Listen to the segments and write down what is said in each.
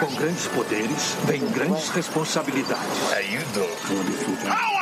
Com grandes poderes, vem grandes responsabilidades. How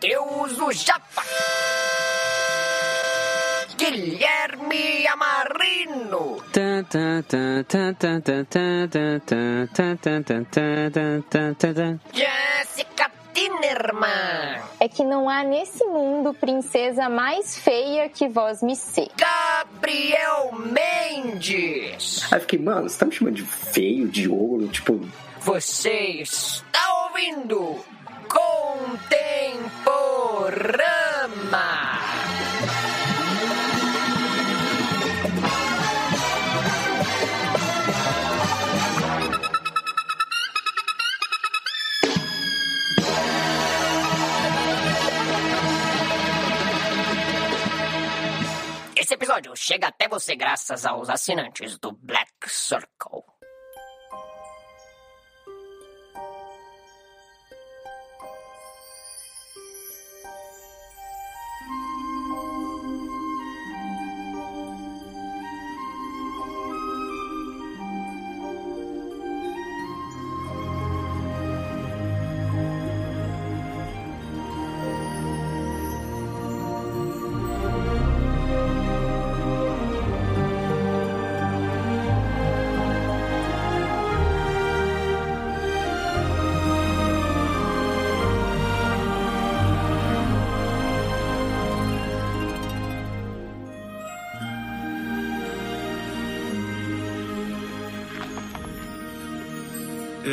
Deus o Japa. Guilherme Amarino. Jéssica Tinerman. É que não há nesse mundo princesa mais feia que vós me ser. Gabriel Mendes. Aí fiquei, mano, você tá me chamando de feio, de ouro, tipo... Você está ouvindo Contemporama. Esse episódio chega até você graças aos assinantes do Black Circle.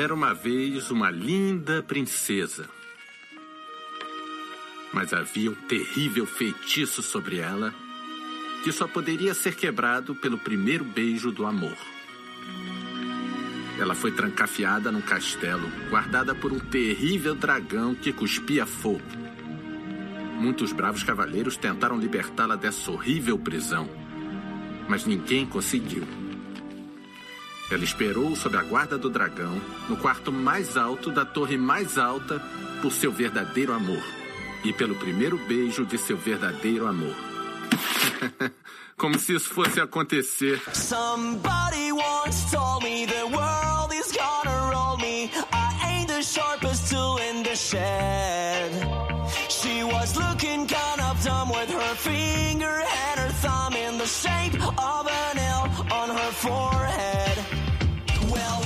Era uma vez uma linda princesa. Mas havia um terrível feitiço sobre ela que só poderia ser quebrado pelo primeiro beijo do amor. Ela foi trancafiada num castelo, guardada por um terrível dragão que cuspia fogo. Muitos bravos cavaleiros tentaram libertá-la dessa horrível prisão, mas ninguém conseguiu. Ela esperou sob a guarda do dragão, no quarto mais alto da torre mais alta, por seu verdadeiro amor e pelo primeiro beijo de seu verdadeiro amor. Como se isso fosse acontecer. Somebody once told me the world is gonna roll me. I ain't the sharpest tool in the shed. She was looking kind of dumb with her finger in the shape of an L on her forehead. Well.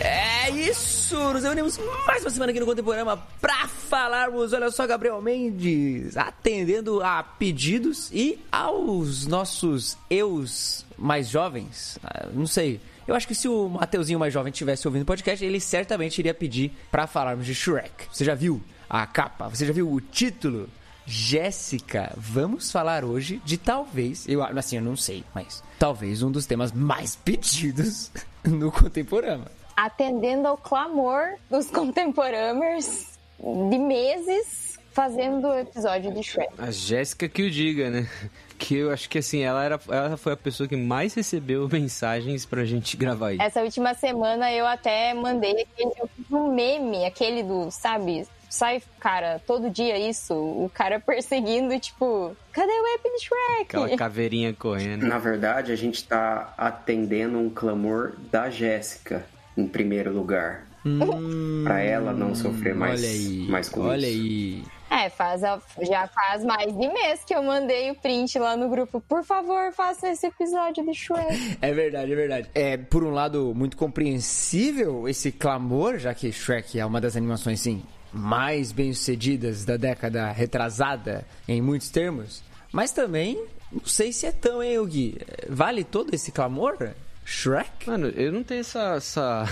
É isso! Nos reunimos mais uma semana aqui no Contemporâneo pra falarmos, olha só, Gabriel Mendes atendendo a pedidos e aos nossos eus mais jovens. Ah, Não sei. Eu acho que se o Mateuzinho mais jovem tivesse ouvindo o podcast, ele certamente iria pedir pra falarmos de Shrek. Você já viu a capa? Você já viu o título? Jéssica, vamos falar hoje de talvez, eu assim, eu não sei, mas talvez um dos temas mais pedidos no Contemporâneo. Atendendo ao clamor dos contemporâneos de meses fazendo o episódio de Shrek. A Jéssica que o diga, né? Que eu acho que assim, ela, era, ela foi a pessoa que mais recebeu mensagens pra gente gravar isso. Essa última semana eu até mandei aquele, um meme, aquele do, sabe? Sai, cara, todo dia isso, o cara perseguindo, tipo, cadê o app de Shrek? Aquela caveirinha correndo. na verdade, a gente tá atendendo um clamor da Jéssica, em primeiro lugar. Pra ela não sofrer mais, olha aí, mais com olha isso. aí. É, faz, a- já faz mais de mês que eu mandei o print lá no grupo. Por favor, faça esse episódio de Shrek. É verdade, é verdade. É, por um lado, muito compreensível esse clamor, já que Shrek é uma das animações, sim, mais bem-sucedidas da década retrasada, em muitos termos. Mas também, não sei se é tão, hein, Gui? Vale todo esse clamor? Shrek? Mano, eu não tenho essa. essa...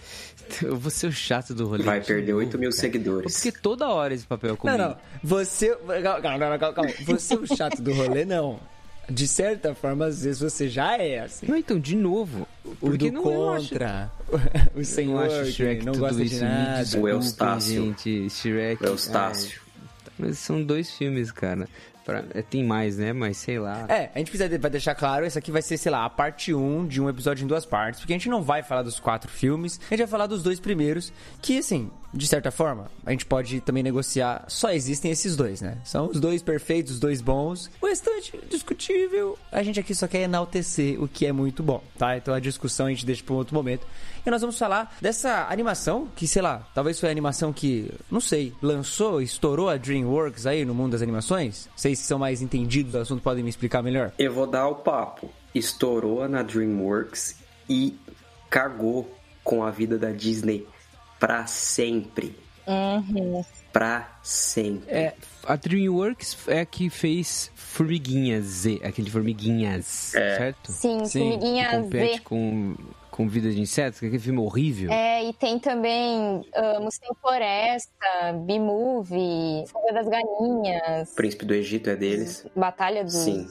eu vou ser o chato do rolê. Vai de perder novo, 8 mil cara. seguidores. Porque toda hora esse papel é comigo. Não, não. Você. Calma, calma, calma. Você é o chato do rolê, não. De certa forma, às vezes você já é assim. Não, então, de novo. O do não, contra. o senhor acho Shrek não gosta de nada. O Eustácio. Gente, Shrek. O Eustácio. É, mas são dois filmes, cara. Pra, é, tem mais, né? Mas sei lá. É, a gente precisa vai deixar claro, esse aqui vai ser, sei lá, a parte 1 de um episódio em duas partes, porque a gente não vai falar dos quatro filmes, a gente vai falar dos dois primeiros, que assim, de certa forma, a gente pode também negociar, só existem esses dois, né? São os dois perfeitos, os dois bons. O restante, discutível. A gente aqui só quer enaltecer o que é muito bom, tá? Então a discussão a gente deixa para um outro momento. E nós vamos falar dessa animação, que sei lá, talvez foi a animação que, não sei, lançou, estourou a DreamWorks aí no mundo das animações? Vocês que são mais entendidos do assunto podem me explicar melhor? Eu vou dar o papo. Estourou na DreamWorks e cagou com a vida da Disney para sempre. Uhum. Pra sempre. É, a DreamWorks é a que fez Formiguinhas Z, aquele Formiguinhas, É. certo? Sim, Sim, Formiguinha Que compete Z. com, com Vida de Insetos, que é aquele filme horrível. É, e tem também uh, Música em Floresta, B-Movie, Fuga das Galinhas, O Príncipe do Egito é deles. Batalha dos Sim.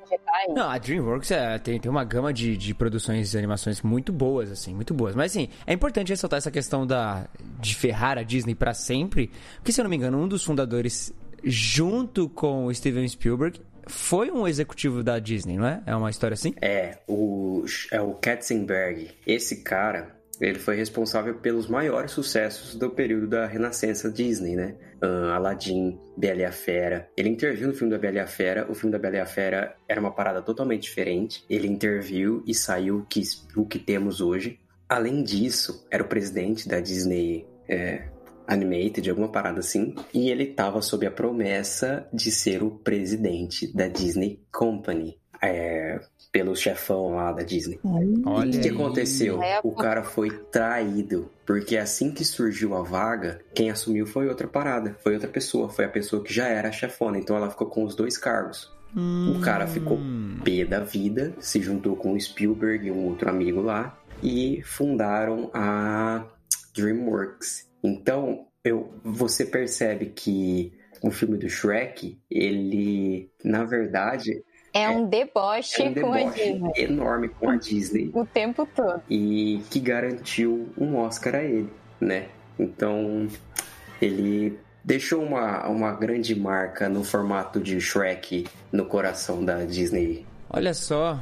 Vegetais. Não, a DreamWorks é, tem, tem uma gama de, de produções e animações muito boas, assim, muito boas. Mas, assim, é importante ressaltar essa questão da, de ferrar a Disney pra sempre. Porque, se eu não me engano, um dos fundadores, junto com o Steven Spielberg, foi um executivo da Disney, não é? É uma história assim? É, o, é o Katzenberg. Esse cara, ele foi responsável pelos maiores sucessos do período da renascença Disney, né? Ah, Aladdin, Bela e a Fera. Ele interviu no filme da Bela e a Fera. O filme da Bela e a Fera era uma parada totalmente diferente. Ele interviu e saiu o que, o que temos hoje. Além disso, era o presidente da Disney é, Animated, alguma parada assim. E ele tava sob a promessa de ser o presidente da Disney Company. É, pelo chefão lá da Disney. Olha E o que aconteceu? É, O cara foi traído. Porque assim que surgiu a vaga, quem assumiu foi outra parada. Foi outra pessoa. Foi a pessoa que já era a chefona. Então ela ficou com os dois cargos. O cara ficou pé da vida, se juntou com o Spielberg e um outro amigo lá e fundaram a DreamWorks. Então, eu, você percebe que o filme do Shrek, ele, na verdade, É um deboche, é um com a deboche Disney. enorme com a Disney O tempo todo. e que garantiu um Oscar a ele, né? Então, ele deixou uma, uma grande marca no formato de Shrek no coração da Disney. Olha só.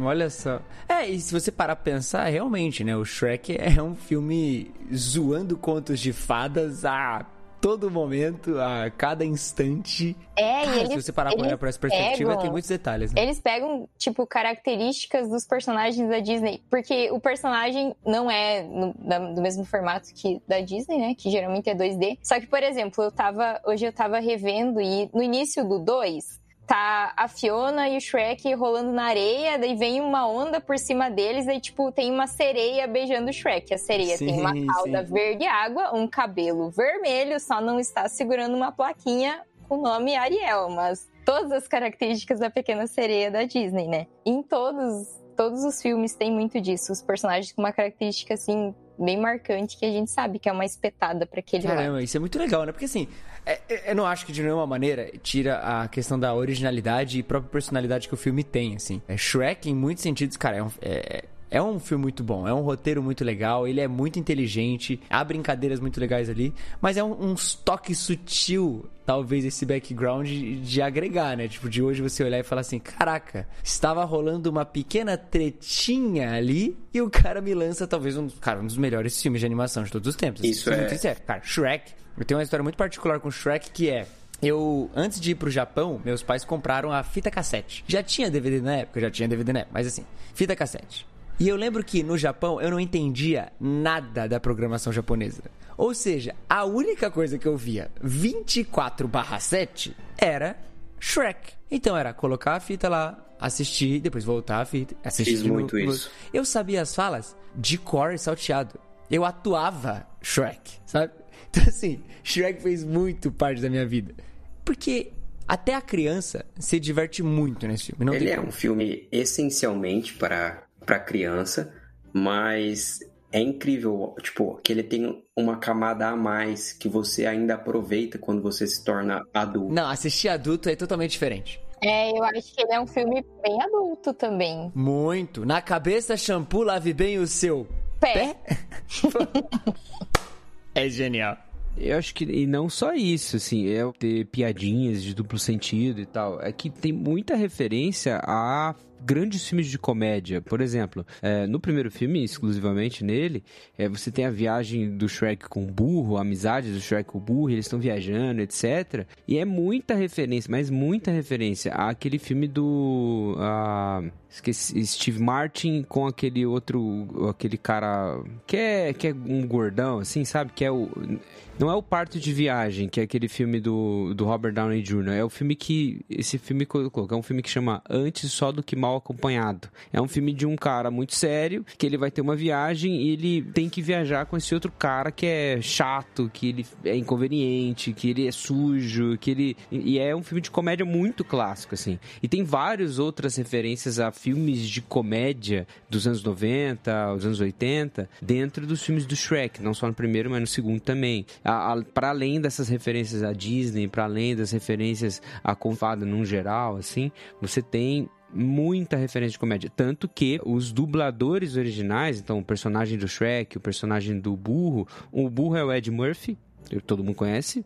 Olha só. É, e se você parar pra pensar, realmente, né? O Shrek é um filme zoando contos de fadas a todo momento, a cada instante. É, Cara, e eles, se você parar pra olhar por essa perspectiva, pegam- tem muitos detalhes, né? Eles pegam, tipo, características dos personagens da Disney. Porque o personagem não é no- da- do mesmo formato que da Disney, né? Que geralmente é 2D. Só que, por exemplo, eu tava. Hoje eu tava revendo e no início do 2. Tá a Fiona e o Shrek rolando na areia, daí vem uma onda por cima deles, aí, tipo, tem uma sereia beijando o Shrek. A sereia tem uma Sim, cauda sim. verde água, um cabelo vermelho, só não está segurando uma plaquinha com o nome Ariel, mas todas as características da pequena sereia da Disney, né? Em todos, todos os filmes tem muito disso, os personagens com uma característica assim bem marcante que a gente sabe que é uma espetada pra aquele lado. Caramba, isso é muito legal, né? Porque assim, é- é- eu não acho que de nenhuma maneira tira a questão da originalidade e própria personalidade que o filme tem, assim. É, Shrek, em muitos sentidos, cara, é um, é- é um filme muito bom, é um roteiro muito legal, ele é muito inteligente, há brincadeiras muito legais ali, mas é um, um toque sutil, talvez, esse background de, de agregar, né? Tipo, de hoje você olhar e falar assim, caraca, estava rolando uma pequena tretinha ali e o cara me lança talvez um, cara, um dos melhores filmes de animação de todos os tempos. Isso é. muito sincero. Cara, Shrek, eu tenho uma história muito particular com Shrek que é. Eu, antes de ir pro Japão, meus pais compraram a fita cassete. Já tinha DVD na época, já tinha DVD na época, mas assim, fita cassete. E eu lembro que no Japão eu não entendia nada da programação japonesa. Ou seja, a única coisa que eu via 24/7 era Shrek. Então era colocar a fita lá, assistir, depois voltar a fita, assistir Fiz de novo, muito isso. Eu sabia as falas de cor e salteado. Eu atuava Shrek, sabe? Então assim, Shrek fez muito parte da minha vida. Porque até a criança se diverte muito nesse filme. Não Ele tem é um filme essencialmente para para criança, mas é incrível, tipo, que ele tem uma camada a mais que você ainda aproveita quando você se torna adulto. Não, assistir adulto é totalmente diferente. É, eu acho que ele é um filme bem adulto também. Muito. Na cabeça, shampoo, lave bem o seu pé. pé? é genial. Eu acho que, e não só isso, assim, é ter piadinhas de duplo sentido e tal. É que tem muita referência a grandes filmes de comédia. Por exemplo, é, no primeiro filme, exclusivamente nele, é, você tem a viagem do Shrek com o burro, a amizade do Shrek com o burro, eles estão viajando, etc. E é muita referência, mas muita referência àquele filme do. Uh, esqueci, Steve Martin com aquele outro. aquele cara. que é, que é um gordão, assim, sabe? Que é o. Não é o Parto de Viagem, que é aquele filme do, do Robert Downey Jr. É o filme que. Esse filme colocou, é um filme que chama Antes Só do Que Mal Acompanhado. É um filme de um cara muito sério, que ele vai ter uma viagem e ele tem que viajar com esse outro cara que é chato, que ele é inconveniente, que ele é sujo, que ele. E é um filme de comédia muito clássico, assim. E tem várias outras referências a filmes de comédia dos anos 90, os anos 80, dentro dos filmes do Shrek, não só no primeiro, mas no segundo também para além dessas referências à Disney, para além das referências à Confada num geral, assim, você tem muita referência de comédia. Tanto que os dubladores originais, então o personagem do Shrek, o personagem do burro, o burro é o Ed Murphy, todo mundo conhece.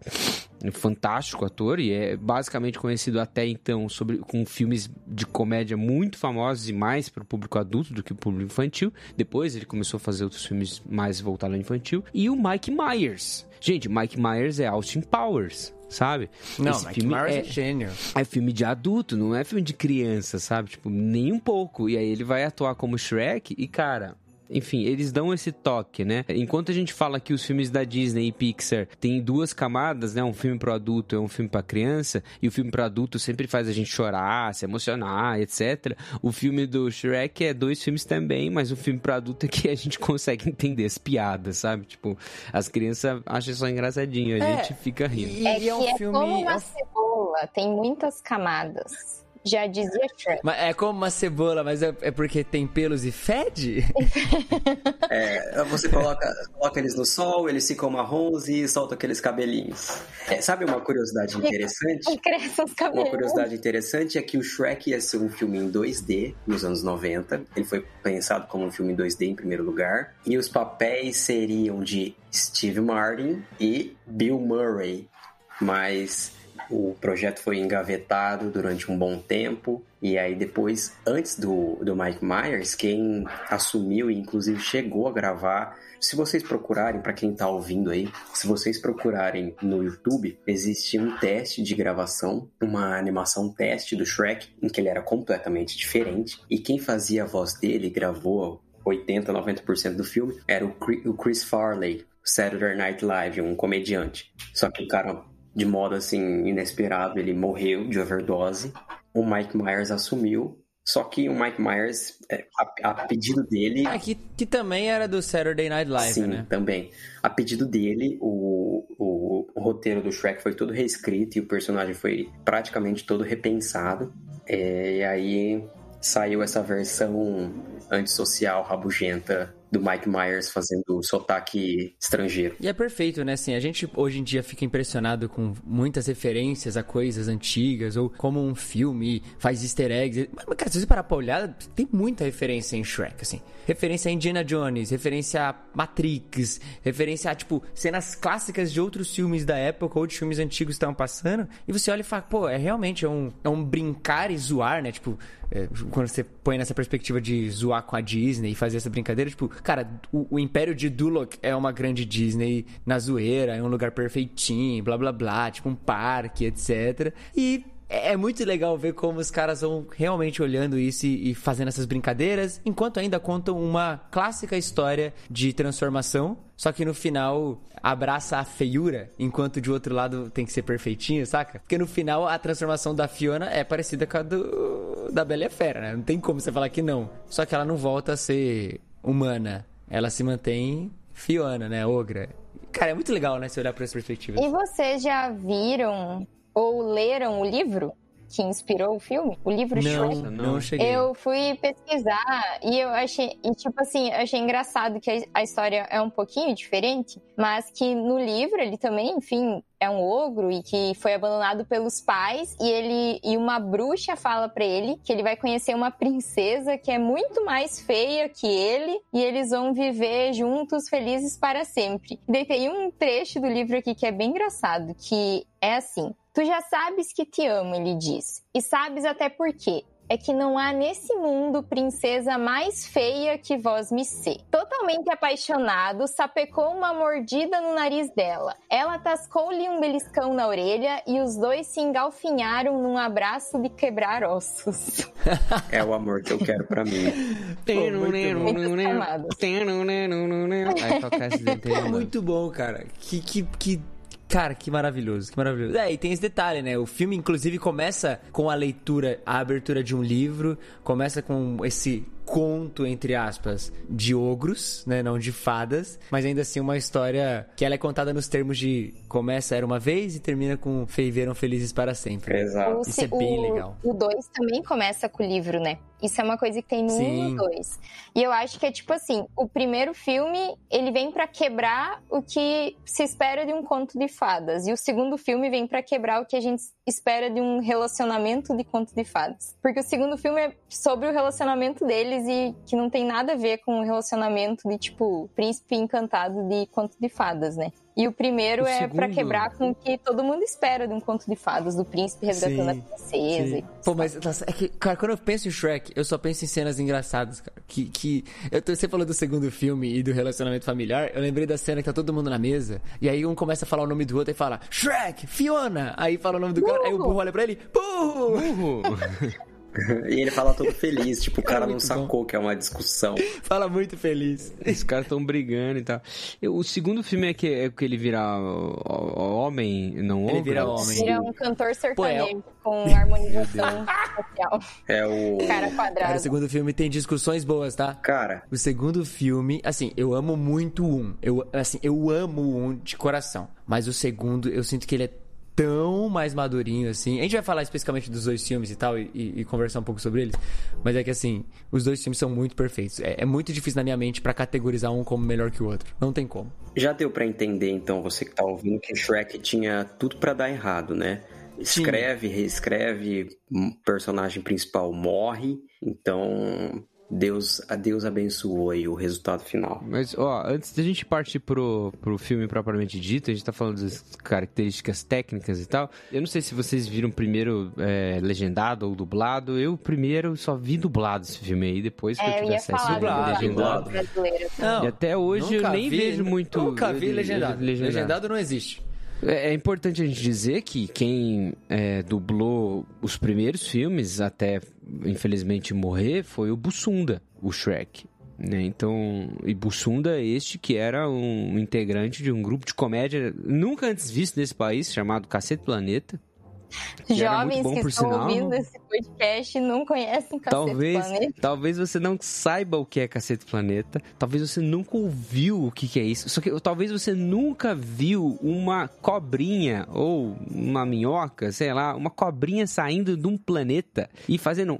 É um fantástico ator e é basicamente conhecido até então sobre, com filmes de comédia muito famosos e mais para o público adulto do que o público infantil. Depois ele começou a fazer outros filmes mais voltados ao infantil. E o Mike Myers. Gente, Mike Myers é Austin Powers sabe? Não, Esse Mike filme Myers é, é gênio. É filme de adulto, não é filme de criança, sabe? Tipo, nem um pouco. E aí ele vai atuar como Shrek e, cara, enfim, eles dão esse toque, né? Enquanto a gente fala que os filmes da Disney e Pixar têm duas camadas, né? Um filme pro adulto e um filme pra criança, e o filme pro adulto sempre faz a gente chorar, se emocionar, etc. O filme do Shrek é dois filmes também, mas o filme pro adulto é que a gente consegue entender as piadas, sabe? Tipo, as crianças acham só engraçadinho, a é, gente fica rindo. É, que é, um é filme... como uma cebola, tem muitas camadas. Já dizia Shrek. Mas é como uma cebola, mas é, é porque tem pelos e fede? é, você coloca, coloca eles no sol, eles ficam marrons e solta aqueles cabelinhos. É, sabe uma curiosidade interessante? E cresce os cabelos. Uma curiosidade interessante é que o Shrek ia ser um filme em 2D nos anos 90. Ele foi pensado como um filme em 2D em primeiro lugar. E os papéis seriam de Steve Martin e Bill Murray. Mas o projeto foi engavetado durante um bom tempo. E aí depois, antes do, do Mike Myers, quem assumiu e inclusive chegou a gravar se vocês procurarem, para quem tá ouvindo aí, se vocês procurarem no YouTube, existe um teste de gravação, uma animação teste do Shrek, em que ele era completamente diferente. E quem fazia a voz dele, gravou 80, 90% do filme, era o Chris Farley, Saturday Night Live, um comediante. Só que o cara de modo assim inesperado, ele morreu de overdose. O Mike Myers assumiu. Só que o Mike Myers, é, a, a pedido dele. Ah, que, que também era do Saturday Night Live, sim, né? também. A pedido dele, o, o, o, roteiro do Shrek foi todo reescrito e o personagem foi praticamente todo repensado. É, e aí saiu essa versão antissocial, rabugenta do Mike Myers fazendo sotaque estrangeiro. E é perfeito, né? Assim, a gente hoje em dia fica impressionado com muitas referências a coisas antigas, ou como um filme faz easter eggs. Mas, cara, se você parar pra olhar, tem muita referência em Shrek, assim. Referência a Indiana Jones, referência a Matrix, referência a, tipo, cenas clássicas de outros filmes da época ou de filmes antigos que estavam passando. E você olha e fala, pô, é realmente é um, é um brincar e zoar, né? Tipo, é, quando você põe nessa perspectiva de zoar com a Disney e fazer essa brincadeira, tipo, cara, o, o Império de Duloc é uma grande Disney na zoeira, é um lugar perfeitinho, blá blá blá, tipo um parque, etc. E é, é muito legal ver como os caras vão realmente olhando isso e, fazendo essas brincadeiras, enquanto ainda contam uma clássica história de transformação, só que no final abraça a feiura, enquanto de outro lado tem que ser perfeitinho, saca? Porque no final a transformação da Fiona é parecida com a do, da Bela e a Fera, né? Não tem como você falar que não. Só que ela não volta a ser humana. Ela se mantém Fiona, né? Ogra. Cara, é muito legal, né? Se olhar por essa perspectiva. E vocês já viram ou leram o livro? que inspirou o filme? O livro Shrek? Não, não cheguei. Eu fui pesquisar e eu achei, e tipo assim, eu achei engraçado que a, a história é um pouquinho diferente, mas que no livro ele também, enfim, é um ogro e que foi abandonado pelos pais e ele e uma bruxa fala para ele que ele vai conhecer uma princesa que é muito mais feia que ele e eles vão viver juntos felizes para sempre. E daí tem um trecho do livro aqui que é bem engraçado, que é assim: Tu já sabes que te amo, ele diz, e sabes até por quê é que não há nesse mundo princesa mais feia que vós me ser. Totalmente apaixonado, sapecou uma mordida no nariz dela. Ela tascou-lhe um beliscão na orelha e os dois se engalfinharam num abraço de quebrar ossos. É o amor que eu quero pra mim. Aí toca esse desenho, É mano. muito bom, cara. Que, que, que. Cara, que maravilhoso, que maravilhoso. É, e tem esse detalhe, né? O filme, inclusive, começa com a leitura, a abertura de um livro, começa com esse conto, entre aspas, de ogros, né? Não de fadas, mas ainda assim uma história que ela é contada nos termos de começa era uma vez e termina com viveram felizes para sempre. Exato. Isso é bem o, legal. O 2 também começa com o livro, né? Isso é uma coisa que tem no 1 e Sim. no 2. E eu acho que é tipo assim, o primeiro filme, ele vem pra quebrar o que se espera de um conto de fadas. E o segundo filme vem pra quebrar o que a gente espera de um relacionamento de conto de fadas. Porque o segundo filme é sobre o relacionamento deles e que não tem nada a ver com o relacionamento de, tipo, príncipe encantado de conto de fadas, né? E o primeiro O é pra segundo- quebrar com o que todo mundo espera de um conto de fadas, do príncipe resgatando Sim, a princesa. Sim. Pô, mas nossa, é que, cara, quando eu penso em Shrek, eu só penso em cenas engraçadas, cara. Que, que eu tô, você falou do segundo filme e do relacionamento familiar. Eu lembrei da cena que tá todo mundo na mesa e aí um começa a falar o nome do outro e fala Shrek, Fiona. Aí fala o nome do cara, aí o burro olha pra ele, burro. Burro. E ele fala todo feliz, tipo, o cara não muito sacou que é uma discussão. Fala muito feliz. Os caras estão brigando e tal. Eu- O segundo filme é que, é que ele vira homem, não Ele ogro? vira homem. Ele é um cantor sertanejo Pô, com harmonização social. É o. Cara Cara, quadrado. o segundo filme tem discussões boas, tá? Cara, O segundo filme, assim, eu amo muito o um. Eu, assim, eu amo o um de coração. Mas o segundo, eu sinto que ele é tão mais madurinho, assim. A gente vai falar especificamente dos dois filmes e tal, e, e- e conversar um pouco sobre eles. Mas é que, assim, os dois filmes são muito perfeitos. É, é muito difícil na minha mente pra categorizar um como melhor que o outro. Não tem como. já deu pra entender, então, você que tá ouvindo, que Shrek tinha tudo pra dar errado, né? Escreve, reescreve, um personagem principal morre, então Deus, a Deus abençoou aí o resultado final. Mas, ó, antes da gente partir pro, pro filme propriamente dito, a gente tá falando das características técnicas e tal. Eu não sei se vocês viram primeiro é, legendado ou dublado. Eu primeiro só vi dublado esse filme aí, depois que eu É, eu tive ia acesso dublado, do legendado. Não, E até hoje eu nem vi- vejo muito. Nunca vi le- legendado. legendado. Legendado não existe. É é importante a gente dizer que quem é, dublou os primeiros filmes, até infelizmente morrer, foi o Bussunda, o Shrek. Né? Então, e Bussunda, este que era um integrante de um grupo de comédia nunca antes visto nesse país, chamado Cacete Planeta. Que Jovens bom, que estão ouvindo esse podcast não conhecem Cacete Talvez, Planeta. talvez você não saiba o que é Cacete Planeta. Talvez você nunca ouviu o que, que é isso. Só que talvez você nunca viu uma cobrinha ou uma minhoca, sei lá, uma cobrinha saindo de um planeta e fazendo um.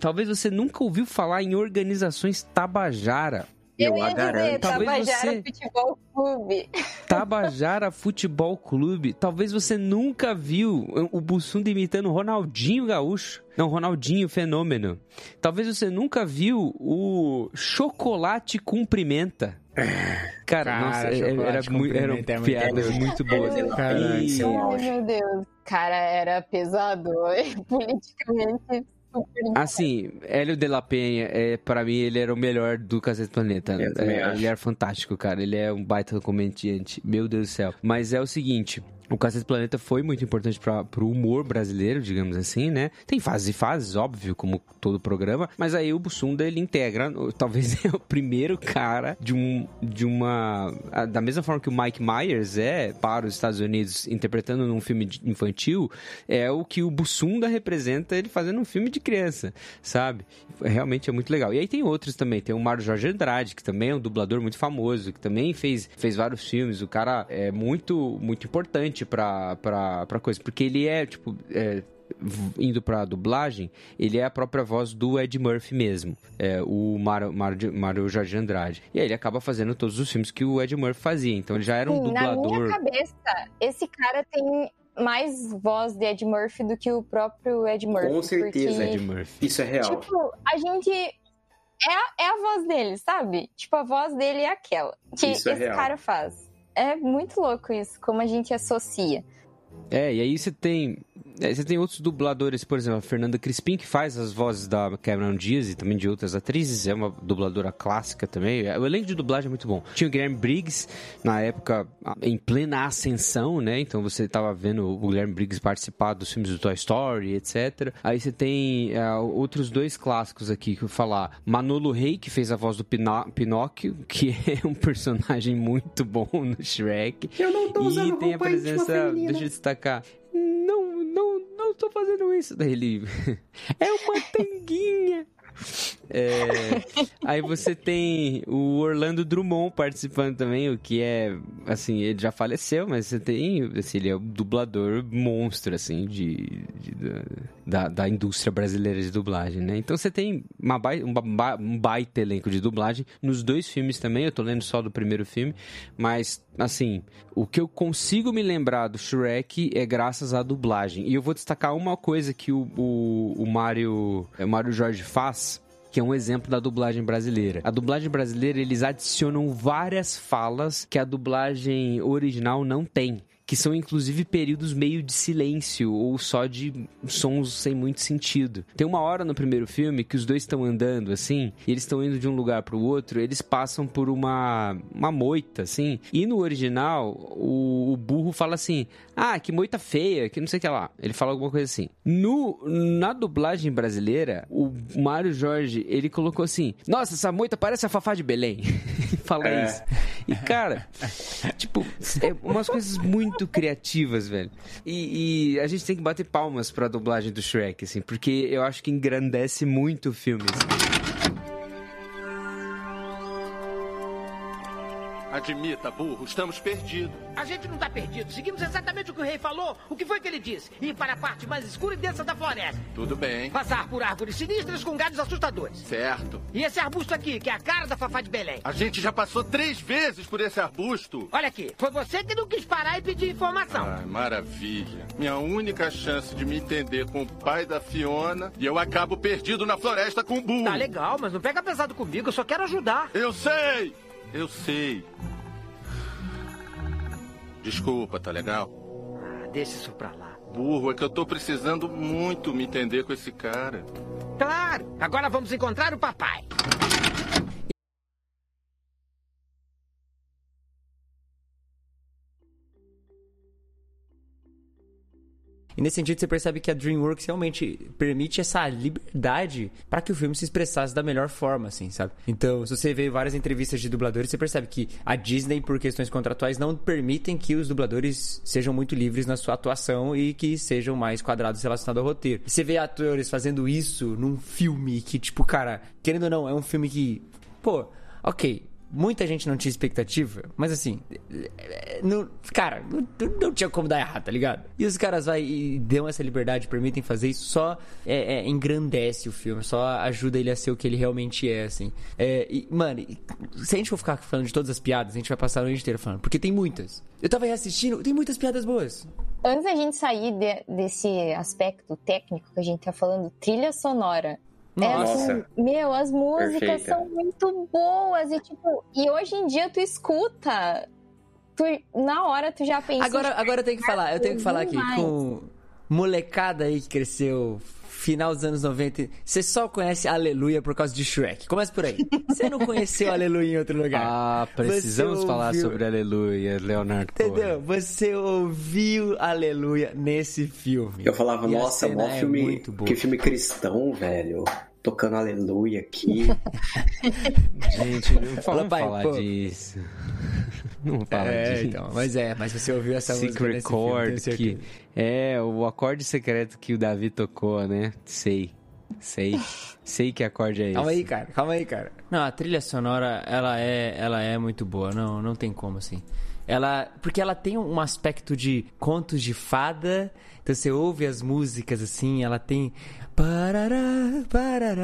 Talvez você nunca ouviu falar em organizações Tabajara. Eu Eu ia a dizer, garanto. Talvez Tabajara você- Futebol Clube. Tabajara Futebol Clube. Talvez você nunca viu o Bussunda imitando o Ronaldinho Gaúcho. Não, Ronaldinho Fenômeno. Talvez você nunca viu o Chocolate Cumprimenta. Cara, Cara, nossa, é- era, muito, eram é muito piadas bom. muito boas. Caraca, E- é um meu Deus. Cara, era pesado. Politicamente Assim, Hélio de la Penha, é, para mim, ele era o melhor do Cacete Planeta. É, ele era fantástico, cara. Ele é um baita comediante. Meu Deus do céu. Mas é o seguinte. O Cacete Planeta foi muito importante para pro humor brasileiro, digamos assim, né? Tem fases e fases, óbvio, como todo programa. Mas aí o Bussunda, ele integra, talvez é o primeiro cara de, um, de uma... Da mesma forma que o Mike Myers é para os Estados Unidos interpretando num filme infantil, é o que o Bussunda representa ele fazendo um filme de criança, sabe? Realmente é muito legal. E aí tem outros também. Tem o Mário Jorge Andrade, que também é um dublador muito famoso, que também fez, fez vários filmes. O cara é muito, muito importante pra, pra, pra coisa. Porque ele é, tipo... é, indo pra dublagem, ele é a própria voz do Ed Murphy mesmo, é, o Mário, Mário, Mário Jorge Andrade. E aí ele acaba fazendo todos os filmes que o Ed Murphy fazia, então ele já era um Sim, na dublador. minha cabeça, esse cara tem mais voz de Ed Murphy do que o próprio Ed Murphy. Com certeza, porque, Ed Murphy. Isso é real. Tipo, a gente. É a, é a voz dele, sabe? Tipo, a voz dele é aquela que Isso é esse real. cara faz. É muito louco isso, como a gente associa. É, e aí você tem. É, Você tem outros dubladores, por exemplo, a Fernanda Crispim, que faz as vozes da Cameron Diaz e também de outras atrizes, é uma dubladora clássica também. O elenco de dublagem é muito bom. Tinha o Guilherme Briggs, na época, em plena ascensão, né? Então você tava vendo o Guilherme Briggs participar dos filmes do Toy Story, etc. Aí você tem é, outros dois clássicos aqui que eu vou falar. Manolo Rey, que fez a voz do Pino- Pinóquio, que é um personagem muito bom no Shrek. Eu não tô usando E tem a presença, deixa eu destacar. Tô fazendo isso. Daí ele. é uma tanguinha. É, aí você tem o Orlando Drummond participando também, o que é, assim, ele já faleceu, mas você tem, assim, ele é o dublador monstro, assim, de, de- da, da indústria brasileira de dublagem, né? Então você tem uma um, ba- um baita elenco de dublagem nos dois filmes também, eu tô lendo só do primeiro filme, mas, assim, o que eu consigo me lembrar do Shrek é graças à dublagem. E eu vou destacar uma coisa que o, o, o Mário, o Mário Jorge faz, que é um exemplo da dublagem brasileira. A dublagem brasileira, eles adicionam várias falas que a dublagem original não tem. Que são inclusive períodos meio de silêncio ou só de sons sem muito sentido. Tem uma hora no primeiro filme que os dois estão andando assim, e eles estão indo de um lugar para o outro, eles passam por uma, uma moita assim, e no original o, o burro fala assim: Ah, que moita feia, que não sei o que lá. Ele fala alguma coisa assim. No, na dublagem brasileira, o Mário Jorge, ele colocou assim: Nossa, essa moita parece a Fafá de Belém. fala É. isso. E cara, tipo, é umas coisas muito criativas, velho. E, e a gente tem que bater palmas pra dublagem do Shrek, assim, porque eu acho que engrandece muito o filme. assim. Admita, burro, estamos perdidos. A gente não tá perdido. Seguimos exatamente o que o rei falou. O que foi que ele disse? Ir para a parte mais escura e densa da floresta. Tudo bem. Passar por árvores sinistras com galhos assustadores. Certo. E esse arbusto aqui, que é a cara da Fafá de Belém. A gente já passou três vezes por esse arbusto. Olha aqui, foi você que não quis parar e pedir informação. Ai, maravilha. Minha única chance de me entender com o pai da Fiona e eu acabo perdido na floresta com o burro. Tá legal, mas não pega pesado comigo, eu só quero ajudar. Eu sei! Eu sei. Desculpa, tá legal? Ah, deixa isso pra lá. Burro, é que eu tô precisando muito me entender com esse cara. Claro, agora vamos encontrar o papai. E nesse sentido você percebe que a DreamWorks realmente permite essa liberdade para que o filme se expressasse da melhor forma, assim, sabe? Então, se você vê várias entrevistas de dubladores, você percebe que a Disney, por questões contratuais, não permitem que os dubladores sejam muito livres na sua atuação e que sejam mais quadrados relacionados ao roteiro. Você vê atores fazendo isso num filme que, tipo, cara, querendo ou não, é um filme que, pô, ok, Muita gente não tinha expectativa, mas assim, não, cara, não, não tinha como dar errado, tá ligado? E os caras vai e dão essa liberdade, permitem fazer isso, só é, é, engrandece o filme, só ajuda ele a ser o que ele realmente é, assim. É, e, mano, se a gente for ficar falando de todas as piadas, a gente vai passar a noite inteira falando, porque tem muitas. Eu tava reassistindo, tem muitas piadas boas. Antes da gente sair de- desse aspecto técnico que a gente tá falando, trilha sonora. É assim, Nossa. meu, as músicas Perfeita. são muito boas e tipo, e hoje em dia tu escuta, tu, na hora tu já pensa. Agora, agora eu tenho que falar, eu tenho que falar aqui com molecada aí que cresceu final dos anos 90. Você só conhece Aleluia por causa de Shrek. Começa por aí. Você não conheceu Aleluia em outro lugar. Ah, precisamos Você falar ouviu- sobre Aleluia, Leonardo Entendeu? Cohen. Você ouviu Aleluia nesse filme. Eu falava, E nossa, cena mó é filme. muito boa. que filme cristão, velho. Tocando aleluia aqui. Gente, não Fala, pai, falar pô. disso. Não fala É, disso. então, mas é, mas você ouviu essa música Secret nesse filme, Chord, certeza. que é o acorde secreto que o Davi tocou, né? Sei. Sei. Sei que acorde é esse. Calma aí, cara. Calma aí, cara. Não, a trilha sonora, ela é, ela é muito boa. Não, não tem como, assim. Ela, porque ela tem um aspecto de contos de fada. Então você ouve as músicas assim, ela tem parará, parará,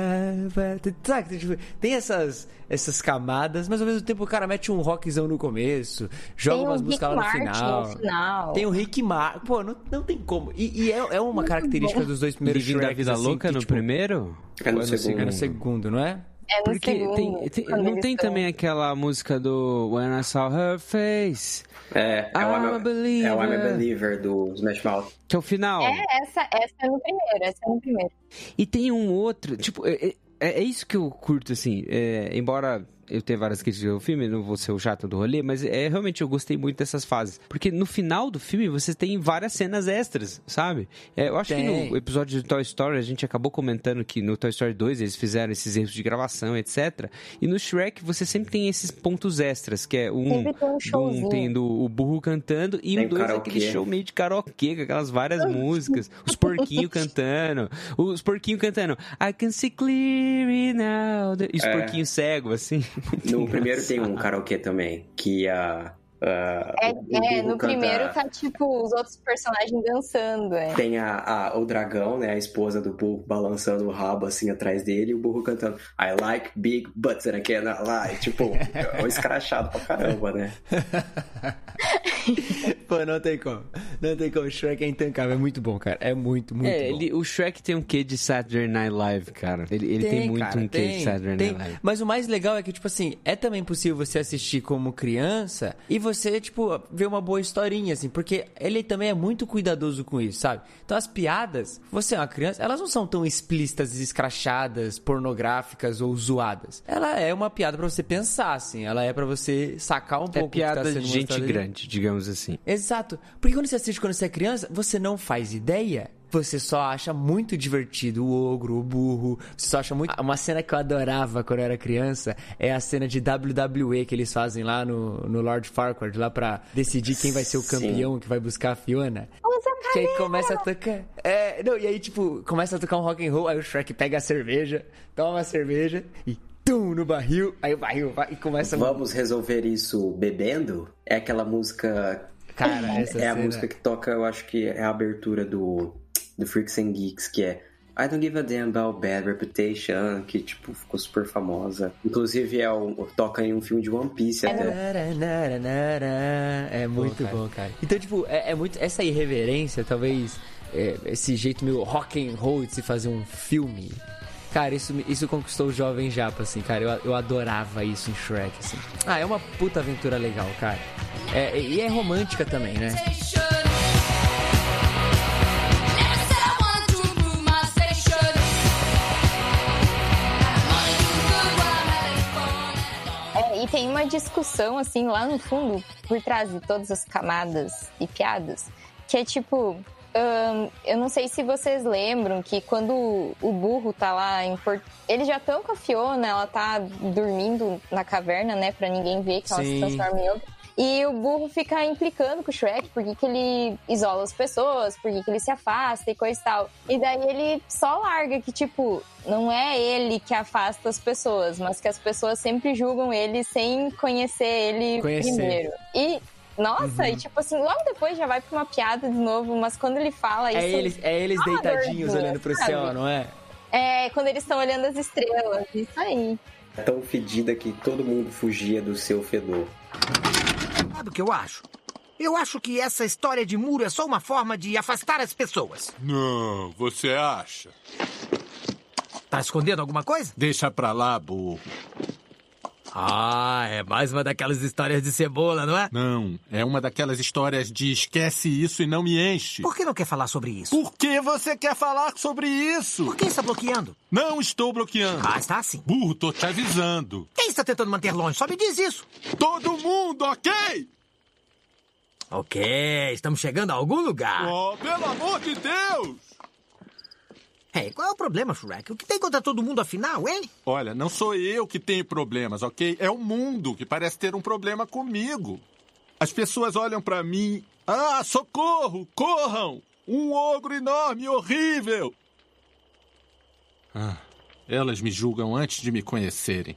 parará, sabe? Tipo, tem essas essas camadas, mas ao mesmo tempo o cara mete um rockzão no começo, joga Tem um umas músicas lá no Rick Martin final. no final. Tem o Rick Martin. Pô, não, não tem como. E, e é, é uma característica dos dois primeiros Living da Shreks, Vida assim, Louca que, no tipo, primeiro? É no Ou segundo. É no segundo, não é? É no Porque segundo, tem, tem- não tem também aquela música do When I Saw Her Face, É, é, o, I'm a I'm a, believer. é o I'm a Believer do Smash Mouth. que é o final. É, essa, essa é no primeiro, essa é no primeiro. E tem um outro, tipo, é, é- é isso que eu curto, assim, é, embora eu tenha várias críticas ao filme, não vou ser o chato do rolê, mas é realmente eu gostei muito dessas fases. Porque no final do filme você tem várias cenas extras, sabe? É, eu acho que Tem. no episódio de Toy Story a gente acabou comentando que no Toy Story 2 eles fizeram esses erros de gravação, etc. E no Shrek você sempre tem esses pontos extras, que é um, um showzinho. tem do, o burro cantando e Tem o dois karaokê. aquele show meio de karaokê, com aquelas várias músicas, os porquinhos cantando, os porquinhos cantando I can see clearly now, e os É. porquinhos cegos, assim. No primeiro tem um karaokê também, que a... a- É, o- o é, burro no canta- primeiro tá tipo os outros personagens dançando, é. Tem a, a- o dragão, né? A esposa do burro balançando o rabo assim atrás dele e o burro cantando I like big butts and I cannot lie. Tipo, é um escrachado pra caramba, né? Pô, não tem como. Não tem como. Shrek é intancável. É muito bom, cara. É muito, muito é, bom. ele, o Shrek tem um quê de Saturday Night Live, cara. Ele, ele tem, muito cara, um quê de tem, Saturday tem. Night Live. Mas o mais legal é que, tipo assim, é também possível você assistir como criança e você, tipo, ver uma boa historinha, assim, porque ele também é muito cuidadoso com isso, sabe? Então as piadas, você é uma criança, elas não são tão explícitas, escrachadas, pornográficas ou zoadas. Ela é uma piada pra você pensar, assim, ela é pra você sacar um pouco É o que tá piada sendo de gente mostrado ali. grande, digamos assim. Exato. Porque quando você assiste quando você é criança, você não faz ideia. Você só acha muito divertido o ogro, o burro. Você só acha muito. Uma cena que eu adorava quando eu era criança é a cena de WWE que eles fazem lá no, no Lord Farquaad, lá pra decidir quem vai ser o Sim. campeão que vai buscar a Fiona. Usa Que aí começa a tocar. É, não, e aí, tipo, começa a tocar um rock and roll, aí o Shrek pega a cerveja, toma a cerveja e tum no barril, aí o barril vai e começa a. Vamos resolver isso bebendo? É aquela música. Cara, essa é a cena- música que toca, eu acho que é a abertura do, do Freaks and Geeks, que é I don't give a damn about bad reputation, que tipo ficou super famosa. Inclusive é um, toca em um filme de One Piece até. É muito bom, cara. Então, tipo, é, é muito. Essa irreverência, talvez. é, esse jeito meio rock and roll de se fazer um filme. Cara, isso, isso conquistou o jovem japa, assim, cara. Eu, eu adorava isso em Shrek, assim. Ah, é uma puta aventura legal, cara. É, e é romântica também, né? E tem uma discussão, assim, lá no fundo, por trás de todas as camadas e piadas, que é tipo. eu não sei se vocês lembram que quando o burro tá lá em Porto. Eles já estão com a Fiona, ela tá dormindo na caverna, né? Pra ninguém ver que ela se Sim. transforma em outra. E o burro fica implicando com o Shrek por que ele isola as pessoas, por que ele se afasta e coisa e tal. E daí ele só larga que, tipo, não é ele que afasta as pessoas, mas que as pessoas sempre julgam ele sem conhecer ele Conhecer. primeiro. E, nossa, e tipo assim, logo depois já vai pra uma piada de novo, mas quando ele fala isso. É eles, é eles uma deitadinhos olhando pro sabe? céu, não é? É, quando eles estão olhando as estrelas, isso aí. É tão fedida que todo mundo fugia do seu fedor. Sabe o que eu acho? Eu acho que essa história de muro é só uma forma de afastar as pessoas. Não, você acha? Tá escondendo alguma coisa? Deixa pra lá, burro. Ah, é mais uma daquelas histórias de cebola, não é? Não, é uma daquelas histórias de esquece isso e não me enche. Por que não quer falar sobre isso? Por que você quer falar sobre isso? Por que está bloqueando? Não estou bloqueando. Ah, está sim. Burro, tô te avisando. Quem está tentando manter longe? Só me diz isso. Todo mundo, ok? Ok, estamos chegando a algum lugar. Oh, pelo amor de Deus! Ei, qual é o problema, Shrek? O que tem contra todo mundo afinal, hein? Olha, não sou eu que tenho problemas, ok? É o mundo que parece ter um problema comigo. As pessoas olham pra mim. Ah, socorro! Corram! Um ogro enorme, horrível! Ah, elas me julgam antes de me conhecerem.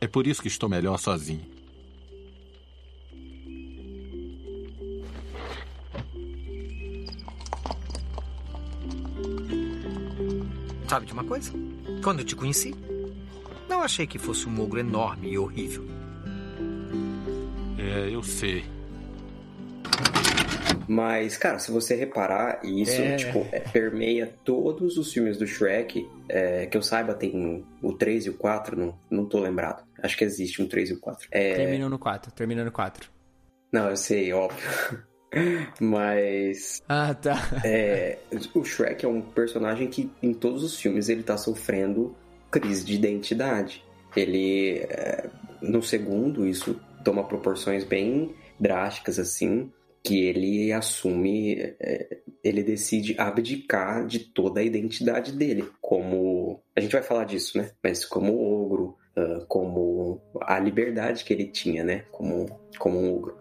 É por isso que estou melhor sozinho. Sabe de uma coisa? Quando eu te conheci, não achei que fosse um ogro enorme e horrível. É, eu sei. Mas, cara, se você reparar, isso, É. tipo, é, permeia todos os filmes do Shrek. é, que eu saiba, tem o 3 e o 4, não, não tô lembrado. Acho que existe um 3 e o 4. É, Terminou no 4, terminou no 4. Não, eu sei, óbvio. Mas. Ah, tá. É, o Shrek é um personagem que em todos os filmes ele tá sofrendo crise de identidade. Ele. é, no segundo, isso toma proporções bem drásticas, assim. Que ele assume. é, ele decide abdicar de toda a identidade dele. Como. A gente vai falar disso, né? Mas como ogro, ah, como a liberdade que ele tinha, né? Como, como um ogro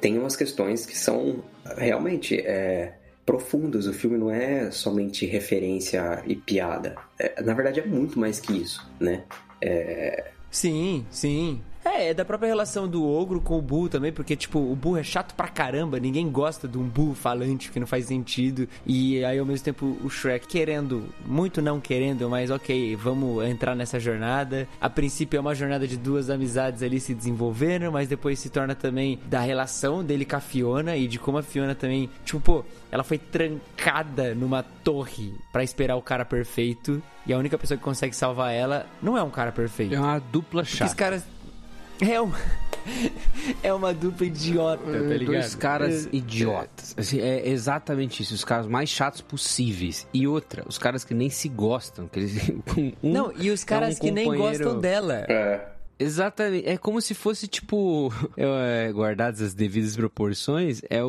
tem umas questões que são realmente é, profundas. O filme não é somente referência e piada. É, na verdade, é muito mais que isso, né? É, Sim, sim. É, é da própria relação do ogro com o burro também, porque, tipo, o burro é chato pra caramba, ninguém gosta de um burro falante que não faz sentido. E aí, ao mesmo tempo, o Shrek querendo, muito não querendo, mas ok, vamos entrar nessa jornada. A princípio é uma jornada de duas amizades ali se desenvolvendo, mas depois se torna também da relação dele com a Fiona e de como a Fiona também, tipo, pô, ela foi trancada numa torre pra esperar o cara perfeito. E a única pessoa que consegue salvar ela não é um cara perfeito. É uma dupla Porque os chata. caras. É uma. É uma dupla idiota, tá ligado? Dois caras É- idiotas. Assim, é exatamente isso. Os caras mais chatos possíveis. E outra, os caras que nem se gostam. Que eles, um Não, e os é caras um que nem companheiro- gostam dela. Exatamente. É como se fosse, tipo, é, guardadas as devidas proporções, é o,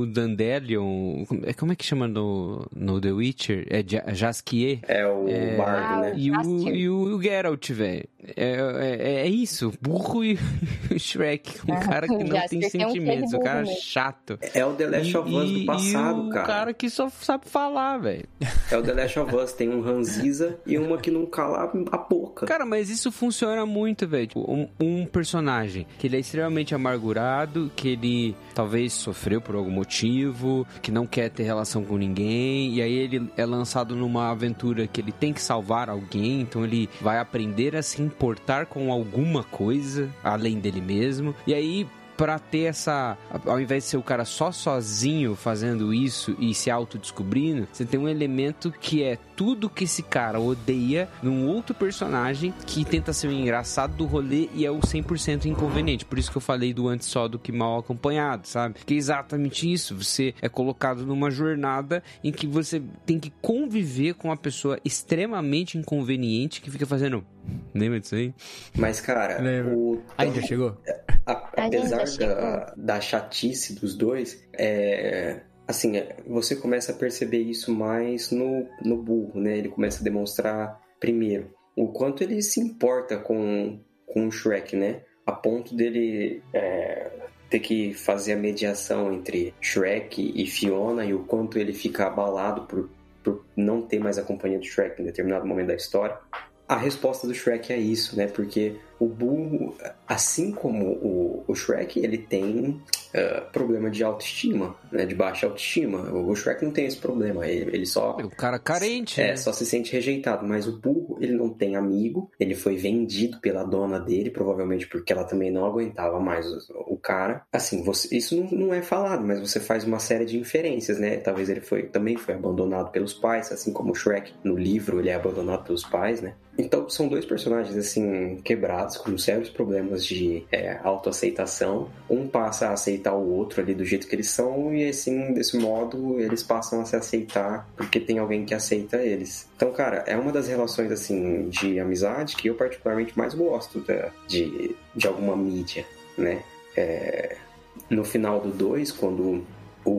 o Dandelion. é- Como é que chama no, no The Witcher? É Ja- Jaskier. É o bardo, né? E o, e o, o Geralt, velho. É, é, é isso. Burro e o Shrek. Um Ah, cara que não tem sentimentos. Um cara mesmo. chato. É o The Last of Us do passado, e o cara. cara que só sabe falar, velho. É o The Last of Us. Tem um Ranziza e uma que não cala a boca. Cara, mas isso funciona muito, Tipo, Um, um personagem que ele é extremamente amargurado, que ele talvez sofreu por algum motivo, que não quer ter relação com ninguém, e aí ele é lançado numa aventura que ele tem que salvar alguém, então ele vai aprender a se importar com alguma coisa além dele mesmo. E aí pra ter essa. Ao invés de ser o cara só sozinho fazendo isso e se autodescobrindo, você tem um elemento que é tudo que esse cara odeia num outro personagem que tenta ser o engraçado do rolê e é o 100% inconveniente. Por isso que eu falei do antes só do que mal acompanhado, sabe? Que é exatamente isso. Você é colocado numa jornada em que você tem que conviver com uma pessoa extremamente inconveniente que fica fazendo. Lembra disso aí? Mas, cara, o. Ainda chegou? A- Ainda apesar chegou. da, da chatice dos dois, é, assim, é, você começa a perceber isso mais no, no burro, né? Ele começa a demonstrar, primeiro, o quanto ele se importa com, com o Shrek, né? A ponto dele é, ter que fazer a mediação entre Shrek e Fiona e o quanto ele fica abalado por, por não ter mais a companhia do Shrek em determinado momento da história. A resposta do Shrek é isso, né? Porque o burro, assim como o, o Shrek, ele tem ah, problema de autoestima, né? De baixa autoestima. O Shrek não tem esse problema, ele, ele só... É o cara carente, É, né? só se sente rejeitado. Mas o burro, ele não tem amigo, ele foi vendido pela dona dele, provavelmente porque ela também não aguentava mais o, o cara. Assim, você, isso não, não é falado, mas você faz uma série de inferências, né? Talvez ele foi, também foi abandonado pelos pais, assim como o Shrek no livro, ele é abandonado pelos pais, né? Então são dois personagens assim quebrados com sérios problemas de é, autoaceitação. Um passa a aceitar o outro ali do jeito que eles são e assim desse modo eles passam a se aceitar porque tem alguém que aceita eles. Então cara é uma das relações assim de amizade que eu particularmente mais gosto da, de de alguma mídia, né? É, no final do 2, quando o,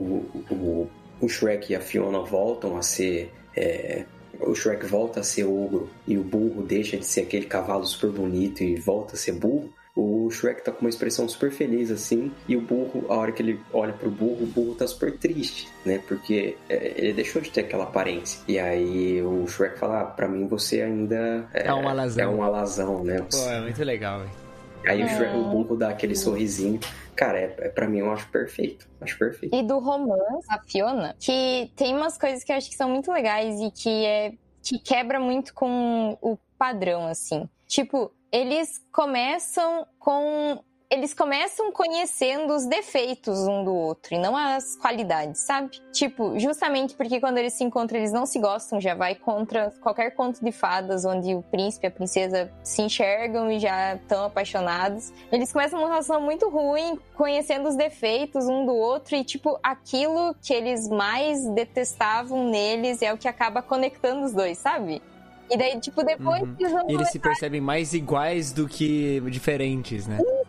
o, o Shrek e a Fiona voltam a ser é, o Shrek volta a ser ogro e o burro deixa de ser aquele cavalo super bonito e volta a ser burro, o Shrek tá com uma expressão super feliz assim, e o burro, a hora que ele olha pro burro, o burro tá super triste, né? Porque é, ele deixou de ter aquela aparência. E aí o Shrek fala: ah, pra mim você ainda é, É um alazão. É um alazão, né? Pô, é muito legal, velho. Aí o, É. O burro dá aquele sorrisinho. Cara, é, é, pra mim eu acho perfeito. Acho perfeito. E do romance, a Fiona, que tem umas coisas que eu acho que são muito legais e que é que quebra muito com o padrão, assim. Tipo, eles começam com eles começam conhecendo os defeitos um do outro e não as qualidades, sabe? Tipo, justamente porque quando eles se encontram, eles não se gostam, já vai contra qualquer conto de fadas onde o príncipe e a princesa se enxergam e já estão apaixonados. Eles começam uma relação muito ruim, conhecendo os defeitos um do outro e, tipo, aquilo que eles mais detestavam neles é o que acaba conectando os dois, sabe? E daí, tipo, depois Uhum. eles vão eles se percebem mais iguais do que diferentes, né? isso.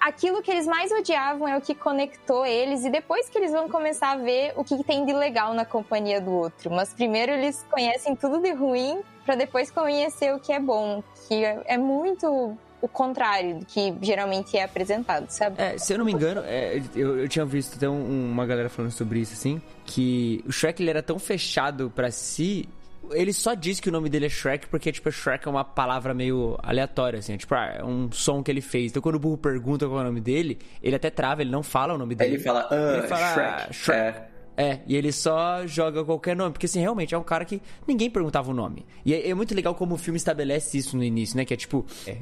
Aquilo que eles mais odiavam é o que conectou eles, e depois que eles vão começar a ver o que tem de legal na companhia do outro. Mas primeiro eles conhecem tudo de ruim, pra depois conhecer o que é bom, que é é muito o contrário do que geralmente é apresentado, sabe? É, se eu não me engano, é, eu, eu tinha visto até um- uma galera falando sobre isso, assim, que o Shrek ele era tão fechado pra si. Ele só diz que o nome dele é Shrek porque, tipo, Shrek é uma palavra meio aleatória, assim. É, tipo, ah, é um som que ele fez. Então, quando o burro pergunta qual é o nome dele, ele até trava, ele não fala o nome dele. ele fala, ah, Ele fala, Shrek. Shrek. É. É, e ele só joga qualquer nome, porque assim, realmente é um cara que ninguém perguntava o nome. E é, é muito legal como o filme estabelece isso no início, né? Que é tipo, é,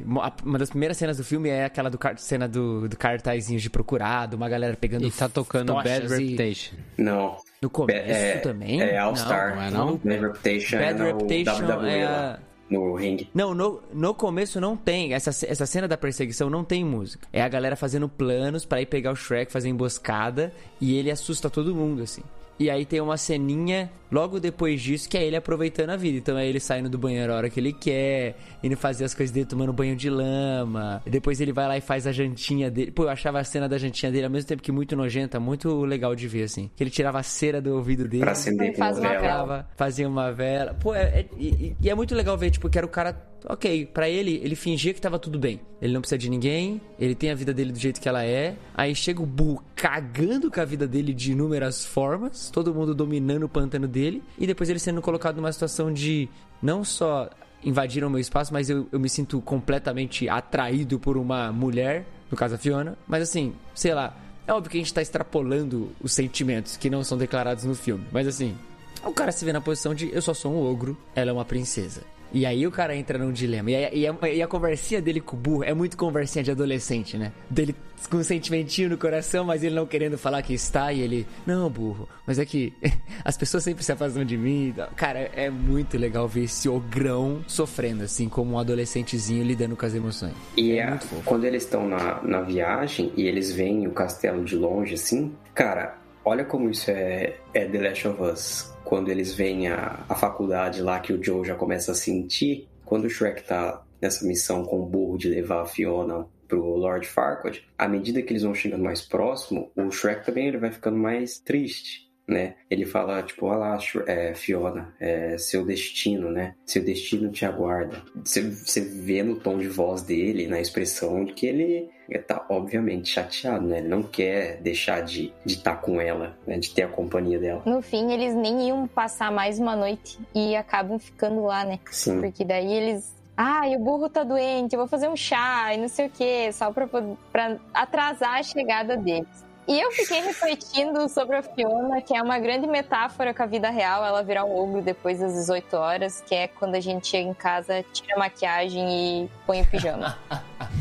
uma das primeiras cenas do filme é aquela do cena do, do cartazinho de procurado, uma galera pegando E tá tocando Bad e- Reputation. Não. No começo é, também? É All Não, Star. não é não? Bad Reputation Bad é Reputation WWE é lá, a- no ringue. Não, no, no começo não tem. Essa, essa cena da perseguição não tem música. É a galera fazendo planos pra ir pegar o Shrek, fazer emboscada. E ele assusta todo mundo, assim. E aí tem uma ceninha logo depois disso que é ele aproveitando a vida. Então é ele saindo do banheiro a hora que ele quer, indo fazer as coisas dele, tomando banho de lama. E depois ele vai lá e faz a jantinha dele. Pô, eu achava a cena da jantinha dele ao mesmo tempo que muito nojenta, muito legal de ver, assim. Que ele tirava a cera do ouvido dele. Pra acender faz uma vela. Fazia uma vela. Pô, é, é- e, e é muito legal ver, tipo, que era o cara. Ok, pra ele, ele fingia que tava tudo bem. Ele não precisa de ninguém, ele tem a vida dele do jeito que ela é. Aí chega o burro cagando com a vida dele de inúmeras formas, todo mundo dominando o pântano dele, e depois ele sendo colocado numa situação de não só invadiram o meu espaço, mas eu, eu me sinto completamente atraído por uma mulher, no caso a Fiona. Mas assim, sei lá, é óbvio que a gente tá extrapolando os sentimentos que não são declarados no filme. Mas assim, o cara se vê na posição de eu só sou um ogro, ela é uma princesa. E aí o cara entra num dilema. E, aí- e a, e a conversinha dele com o burro é muito conversinha de adolescente, né? Dele com um sentimentinho no coração, mas ele não querendo falar que está. E ele, não, burro, mas é que as pessoas sempre se afastam de mim. Cara, é muito legal ver esse ogrão sofrendo, assim, como um adolescentezinho lidando com as emoções. E é é- quando eles estão na, na viagem e eles veem o castelo de longe, assim, cara, olha como isso é, é The Last of Us. Quando eles veem a, a faculdade lá que o Joe já começa a sentir, quando o Shrek tá nessa missão com o burro de levar a Fiona pro Lord Farquaad, à medida que eles vão chegando mais próximo, o Shrek também ele vai ficando mais triste. Né? Ele fala, tipo, olha lá, é, Fiona, é seu destino, né? Seu destino te aguarda. Você, você vê no tom de voz dele, na expressão, que ele tá, obviamente, chateado, né? Ele não quer deixar de estar de tá com ela, né? De ter a companhia dela. No fim, eles nem iam passar mais uma noite e acabam ficando lá, né? Sim. Porque daí eles. Ah, e o burro tá doente, eu vou fazer um chá e não sei o que, só pra, pra atrasar a chegada deles. E eu fiquei refletindo sobre a Fiona, que é uma grande metáfora com a vida real, ela virar um ogro depois das 18 horas, que é quando a gente chega em casa, tira a maquiagem e põe o pijama.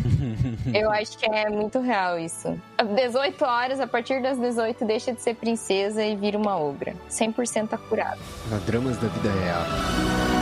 eu acho que é muito real isso. 18 horas, a partir das 18, deixa de ser princesa e vira uma ogra. 100% acurado. Dramas da vida real.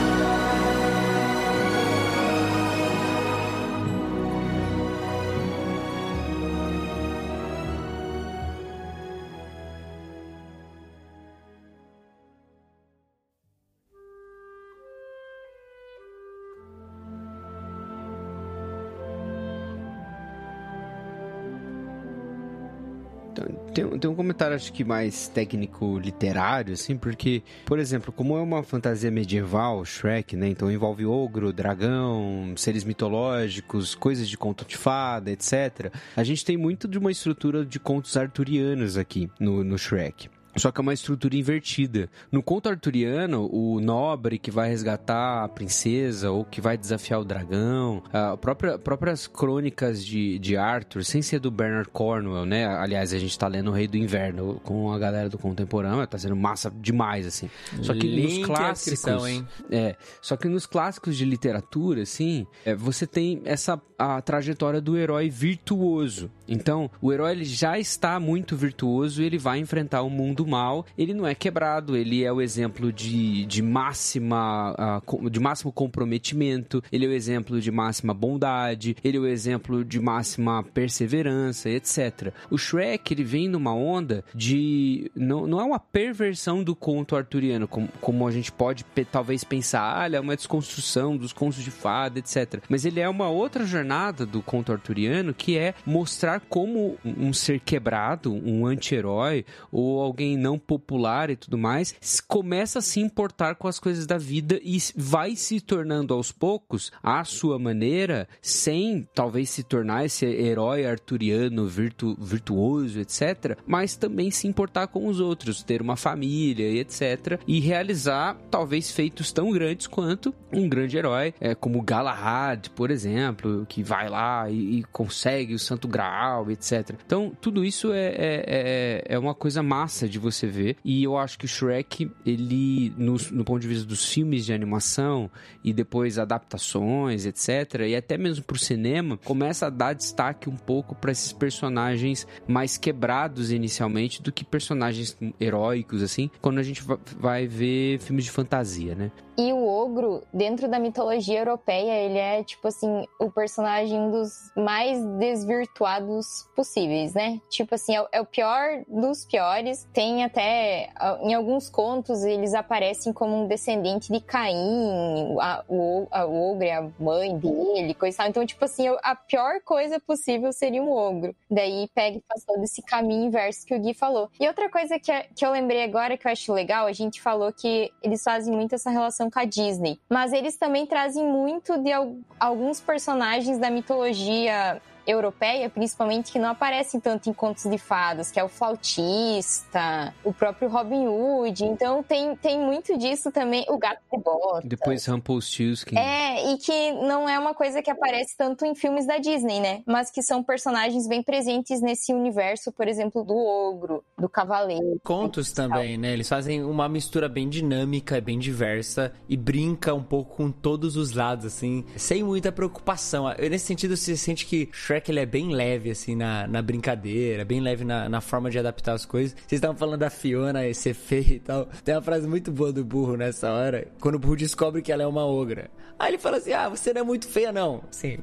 Tem, tem um comentário, acho que mais técnico-literário, assim, porque, por exemplo, como é uma fantasia medieval, Shrek, né? Então envolve ogro, dragão, seres mitológicos, coisas de conto de fada, etc. A gente tem muito de uma estrutura de contos arturianos aqui no, no Shrek. Só que é uma estrutura invertida. No conto arturiano, o nobre que vai resgatar a princesa ou que vai desafiar o dragão, a própria, próprias crônicas de, de Arthur, sem ser do Bernard Cornwell, né? Aliás, a gente tá lendo O Rei do Inverno com a galera do contemporâneo, tá sendo massa demais, assim. Só que Link nos clássicos. hein? É, só que nos clássicos de literatura, assim, é, você tem essa a trajetória do herói virtuoso. Então, o herói ele já está muito virtuoso e ele vai enfrentar o mundo mal. Ele não é quebrado, ele é o exemplo de, de máxima ah, de máximo comprometimento, ele é o exemplo de máxima bondade, ele é o exemplo de máxima perseverança, etc. O Shrek ele vem numa onda de não, não é uma perversão do conto arturiano, como, como a gente pode talvez pensar, ah, ele é uma desconstrução dos contos de fada, etc. Mas ele é uma outra jornada do conto arturiano que é mostrar como um ser quebrado, um anti-herói ou alguém não popular e tudo mais, começa a se importar com as coisas da vida e vai se tornando aos poucos, à sua maneira, sem talvez se tornar esse herói arturiano virtu- virtuoso, etc., mas também se importar com os outros, ter uma família e etc., e realizar talvez feitos tão grandes quanto um grande herói, é, como Galahad, por exemplo, que vai lá e, e consegue o Santo Graal, etc. Então, tudo isso é, é, é, é uma coisa massa de você ver, e eu acho que o Shrek, ele, no, no ponto de vista dos filmes de animação e depois adaptações, etc., e até mesmo pro cinema, começa a dar destaque um pouco para esses personagens mais quebrados inicialmente do que personagens heróicos, assim, quando a gente va- vai ver filmes de fantasia, né? E o ogro, dentro da mitologia europeia, ele é, tipo assim, o personagem dos mais desvirtuados possíveis, né? Tipo assim, é, o- é pior dos piores. Tem até, em alguns contos, eles aparecem como um descendente de Caim, a- o, a- é a mãe dele, coisa e tal. Então, tipo assim, a pior coisa possível seria um ogro. Daí pega e faz todo esse caminho inverso que o Gui falou. E outra coisa que, é- que eu lembrei agora que eu acho legal, a gente falou que eles fazem muito essa relação com a Disney. Mas eles também trazem muito de al- alguns personagens da mitologia europeia, principalmente, que não aparecem tanto em contos de fadas, que é o flautista, o próprio Robin Hood. Então tem, tem muito disso também. O gato de bota. Depois Rumpelstiltskin. É, e que não é uma coisa que aparece tanto em filmes da Disney, né? Mas que são personagens bem presentes nesse universo, por exemplo, do ogro, do cavaleiro. Contos também, né? Eles fazem uma mistura bem dinâmica, bem diversa e brinca um pouco com todos os lados, assim, sem muita preocupação. Nesse sentido, você sente que Shrek ele é bem leve, assim, na, na brincadeira, bem leve na, na forma de adaptar as coisas. Vocês estavam falando da Fiona ser feia e tal. Tem uma frase muito boa do burro nessa hora, quando o burro descobre que ela é uma ogra. Aí ele fala assim: Ah, você não é muito feia, não. Sim,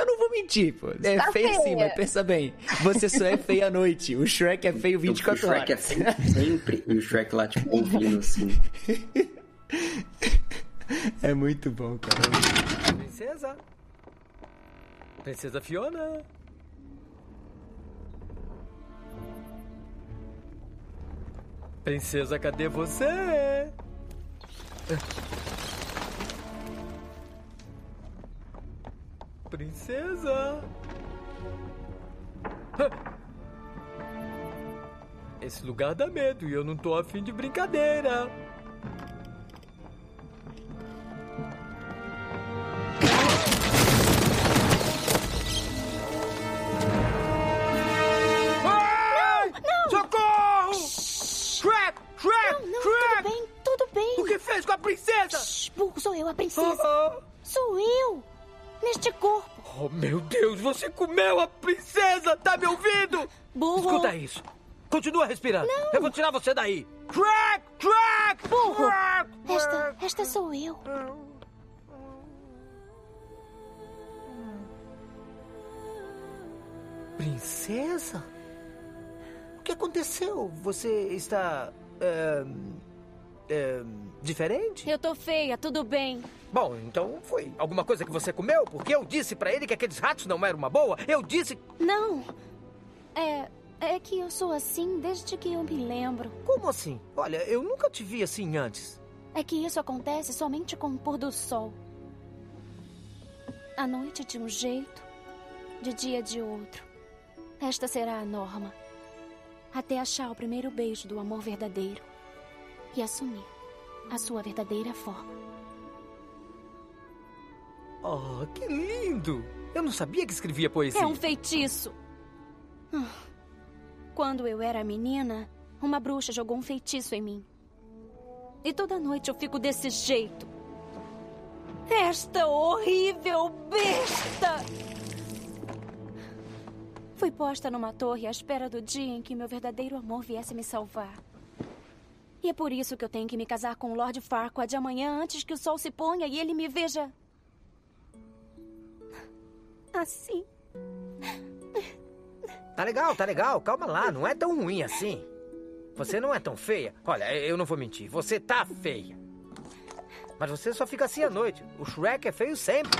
eu não vou mentir, pô. É Tá feia sim, mas pensa bem. Você só é feia à noite. O Shrek é feio 24 o Shrek horas. é sempre, sempre. E o Shrek lá, tipo, ouvindo assim. É muito bom, cara. Princesa. Princesa Fiona. Princesa, cadê você? Princesa. Esse lugar dá medo e eu não tô afim de brincadeira. Shrek! Não, não, tudo bem, tudo bem. O que fez com a princesa? Shhh, burro, sou eu, a princesa. Ah, Sou eu! Neste corpo. Oh, meu Deus, você comeu a princesa! Tá me ouvindo? Burro. Escuta isso. Continua respirando. Eu vou tirar você daí. Shrek! Shrek! Burro. Shrek! Esta, esta sou eu. Princesa? O que aconteceu? Você está. É, é, diferente? Eu tô feia, tudo bem. Bom, então foi alguma coisa que você comeu? Porque eu disse pra ele que aqueles ratos não eram uma boa. Eu disse. Não. É. É que eu sou assim desde que eu me lembro. Como assim? Olha, eu nunca te vi assim antes. É que isso acontece somente com o pôr do sol. À noite de um jeito, de dia de outro. Esta será a norma. Até achar o primeiro beijo do amor verdadeiro e assumir a sua verdadeira forma. Oh, que lindo! Eu não sabia que escrevia poesia. É um feitiço. Ah, Quando eu era menina, uma bruxa jogou um feitiço em mim. E toda noite eu fico desse jeito. Esta horrível besta! Fui posta numa torre à espera do dia em que meu verdadeiro amor viesse me salvar. E é por isso que eu tenho que me casar com o Lord Farquaad amanhã antes que o sol se ponha e ele me veja. Assim. Tá legal, tá legal. Calma lá, não é tão ruim assim. Você não é tão feia. Olha, eu não vou mentir. Você tá feia. Mas você só fica assim à noite. O Shrek é feio sempre.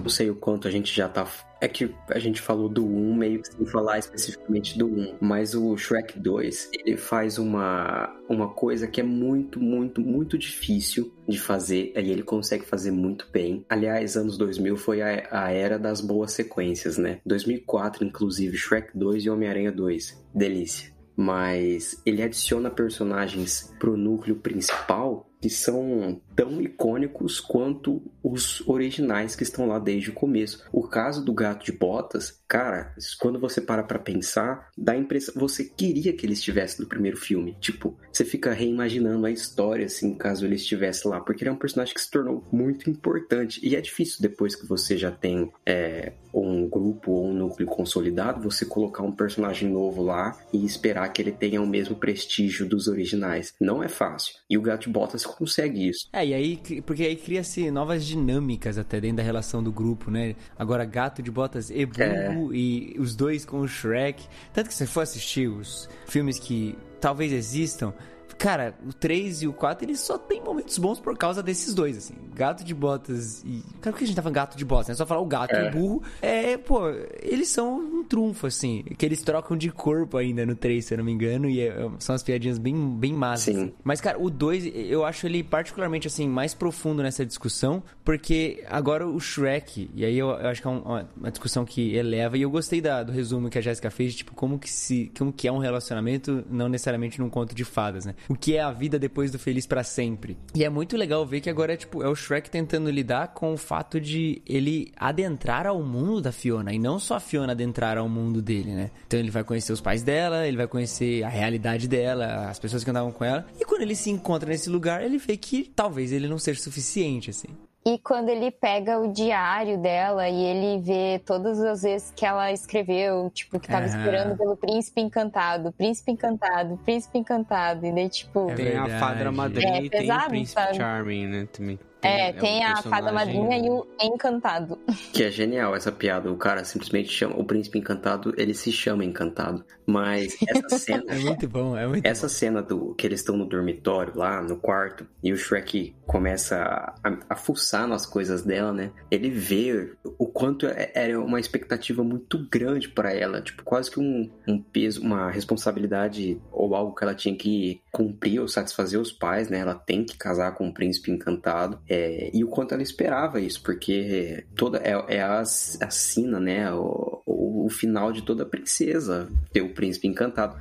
Não sei o quanto a gente já tá. É que a gente falou do 1 meio que sem falar especificamente do 1. Mas o Shrek 2, ele faz uma, uma coisa que é muito, muito, muito difícil de fazer. E ele consegue fazer muito bem. Aliás, anos 2000 foi a, a era das boas sequências, né? 2004, inclusive, Shrek 2 e Homem-Aranha 2. Delícia. Mas ele adiciona personagens pro núcleo principal que são tão icônicos quanto os originais que estão lá desde o começo. O caso do Gato de Botas, cara, quando você para pra pensar, dá a impressão você queria que ele estivesse no primeiro filme. Tipo, você fica reimaginando a história assim, caso ele estivesse lá, porque ele é um personagem que se tornou muito importante e é difícil depois que você já tem é, um grupo ou um núcleo consolidado, você colocar um personagem novo lá e esperar que ele tenha o mesmo prestígio dos originais. Não é fácil. E o Gato de Botas consegue isso. É, e aí, porque aí cria-se novas dinâmicas até dentro da relação do grupo, né? Agora, Gato de Botas e Burro, e os dois com o Shrek. Tanto que se você for assistir os filmes que talvez existam, cara, o 3 e o 4, eles só tem momentos bons por causa desses dois, assim. Gato de Botas e... Cara, por que a gente tá falando gato de botas? É só falar o gato É. e o burro. É, pô, eles são um trunfo, assim. Que eles trocam de corpo ainda no 3, se eu não me engano, e é- são as piadinhas bem, bem massas. Sim. assim. Mas, cara, o 2, eu acho ele particularmente, assim, mais profundo nessa discussão, porque agora o Shrek, e aí eu, eu acho que é um- uma, discussão que eleva, e eu gostei da- do resumo que a Jéssica fez, de, tipo, como que, se, como que é um relacionamento, não necessariamente num conto de fadas, né? O que é a vida depois do feliz pra sempre. E é muito legal ver que agora é, tipo, é o Shrek tentando lidar com o fato de ele adentrar ao mundo da Fiona, e não só a Fiona adentrar ao mundo dele, né? Então ele vai conhecer os pais dela, ele vai conhecer a realidade dela, as pessoas que andavam com ela, e quando ele se encontra nesse lugar, ele vê que talvez ele não seja suficiente, assim. E quando ele pega o diário dela e ele vê todas as vezes que ela escreveu, tipo, que tava esperando pelo príncipe encantado, príncipe encantado, príncipe encantado, e daí, tipo. tem a Fadra Madrinha É e tem o Príncipe sabe? Charming, né? Também. É, um tem a fada madrinha e o encantado. Que é genial essa piada. O cara simplesmente chama. O príncipe encantado, ele se chama encantado. Mas essa cena. É muito bom, é muito Essa cena do que eles estão no dormitório lá, no quarto, e o Shrek começa a, a fuçar nas coisas dela, né? Ele vê o quanto é- era uma expectativa muito grande pra ela, tipo, quase que um, um peso, uma responsabilidade ou algo que ela tinha que cumprir ou satisfazer os pais, né? Ela tem que casar com um príncipe encantado. É, e o quanto ela esperava isso, porque toda é, é a, a sina, né? O, o, o final de toda princesa ter o príncipe encantado.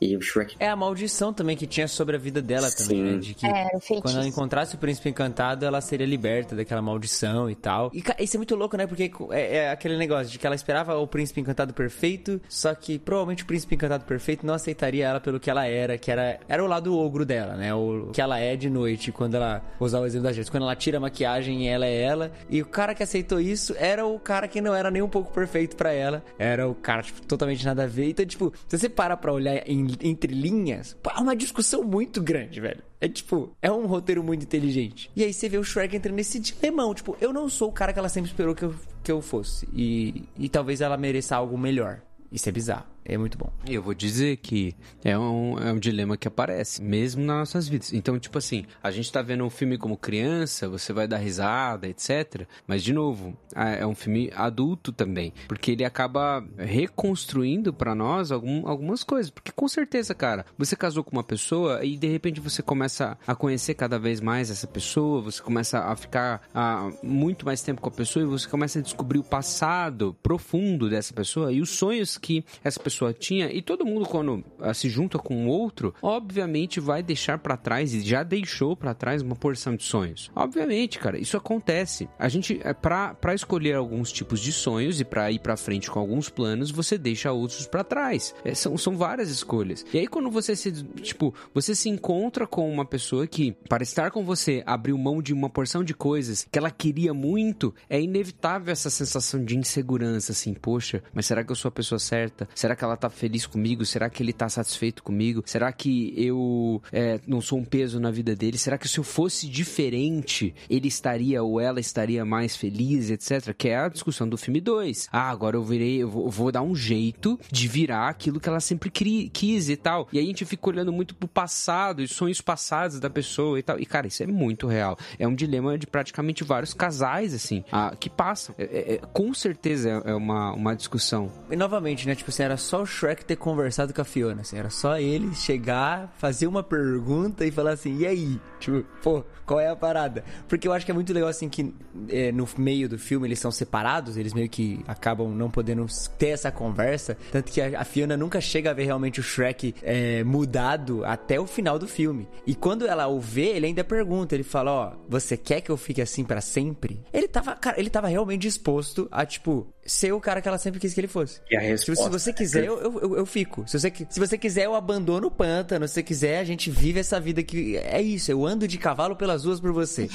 E o Shrek É a maldição também que tinha sobre a vida dela também, né? De que É, quando ela encontrasse o príncipe encantado, ela seria liberta daquela maldição e tal. E isso é muito louco, né? Porque é, é aquele negócio de que ela esperava o príncipe encantado perfeito, só que provavelmente o príncipe encantado perfeito não aceitaria ela pelo que ela era, que era, era o lado ogro dela, né? O que ela é de noite, quando ela, vou usar o exemplo da gente, quando ela tira a maquiagem e ela é ela. E o cara que aceitou isso era o cara que não era nem um pouco perfeito pra ela. Era o cara, tipo, totalmente nada a ver. Então, tipo, se você para pra olhar em- entre linhas, é uma discussão muito grande, velho. É tipo, é um roteiro muito inteligente. E aí você vê o Shrek entrando nesse dilemão, tipo, eu não sou o cara que ela sempre esperou que eu, que eu fosse. E, e talvez ela mereça algo melhor. Isso é bizarro. É muito bom. E eu vou dizer que é um, é um dilema que aparece, mesmo nas nossas vidas. Então, tipo assim, a gente tá vendo um filme como criança, você vai dar risada, etc. Mas, de novo, é um filme adulto também. Porque ele acaba reconstruindo pra nós algum- algumas coisas. Porque, com certeza, cara, você casou com uma pessoa e, de repente, você começa a conhecer cada vez mais essa pessoa, você começa a ficar ah, muito mais tempo com a pessoa e você começa a descobrir o passado profundo dessa pessoa e os sonhos que essa pessoa pessoa tinha, e todo mundo quando ah, se junta com outro, obviamente vai deixar pra trás e já deixou pra trás uma porção de sonhos. Obviamente, cara, isso acontece. A gente, é, pra escolher alguns tipos de sonhos e pra ir pra frente com alguns planos, você deixa outros pra trás. É, são, são várias escolhas. E aí quando você se, tipo, você se encontra com uma pessoa que, para estar com você, abriu mão de uma porção de coisas que ela queria muito, é inevitável essa sensação de insegurança, assim, poxa, mas será que eu sou a pessoa certa? Será que ela tá feliz comigo? Será que ele tá satisfeito comigo? Será que eu é, não sou um peso na vida dele? Será que se eu fosse diferente, ele estaria ou ela estaria mais feliz, etc? Que é a discussão do filme 2. Ah, agora eu virei, eu vou, eu vou dar um jeito de virar aquilo que ela sempre cri, quis e tal. E aí a gente fica olhando muito pro passado e sonhos passados da pessoa e tal. E cara, isso é muito real. É um dilema de praticamente vários casais, assim, ah, que passam. É, é, é, com certeza é, é uma, uma discussão. E novamente, né? Tipo assim, era só o Shrek ter conversado com a Fiona, assim, era só ele chegar, fazer uma pergunta e falar assim, e aí? Tipo, pô, qual é a parada? Porque eu acho que é muito legal, assim, que é, no meio do filme eles são separados, eles meio que acabam não podendo ter essa conversa. Tanto que a, a Fiona nunca chega a ver realmente o Shrek é, mudado até o final do filme. E quando ela o vê, ele ainda pergunta, ele fala, ó, você quer que eu fique assim para sempre? Ele tava, cara, ele tava realmente disposto a, tipo, ser o cara que ela sempre quis que ele fosse. E a Tipo, se resposta você quiser, eu, eu, eu- eu fico. Se você, se você quiser, eu abandono o pântano. Se você quiser, a gente vive essa vida que. É isso, eu ando de cavalo pelas ruas por você.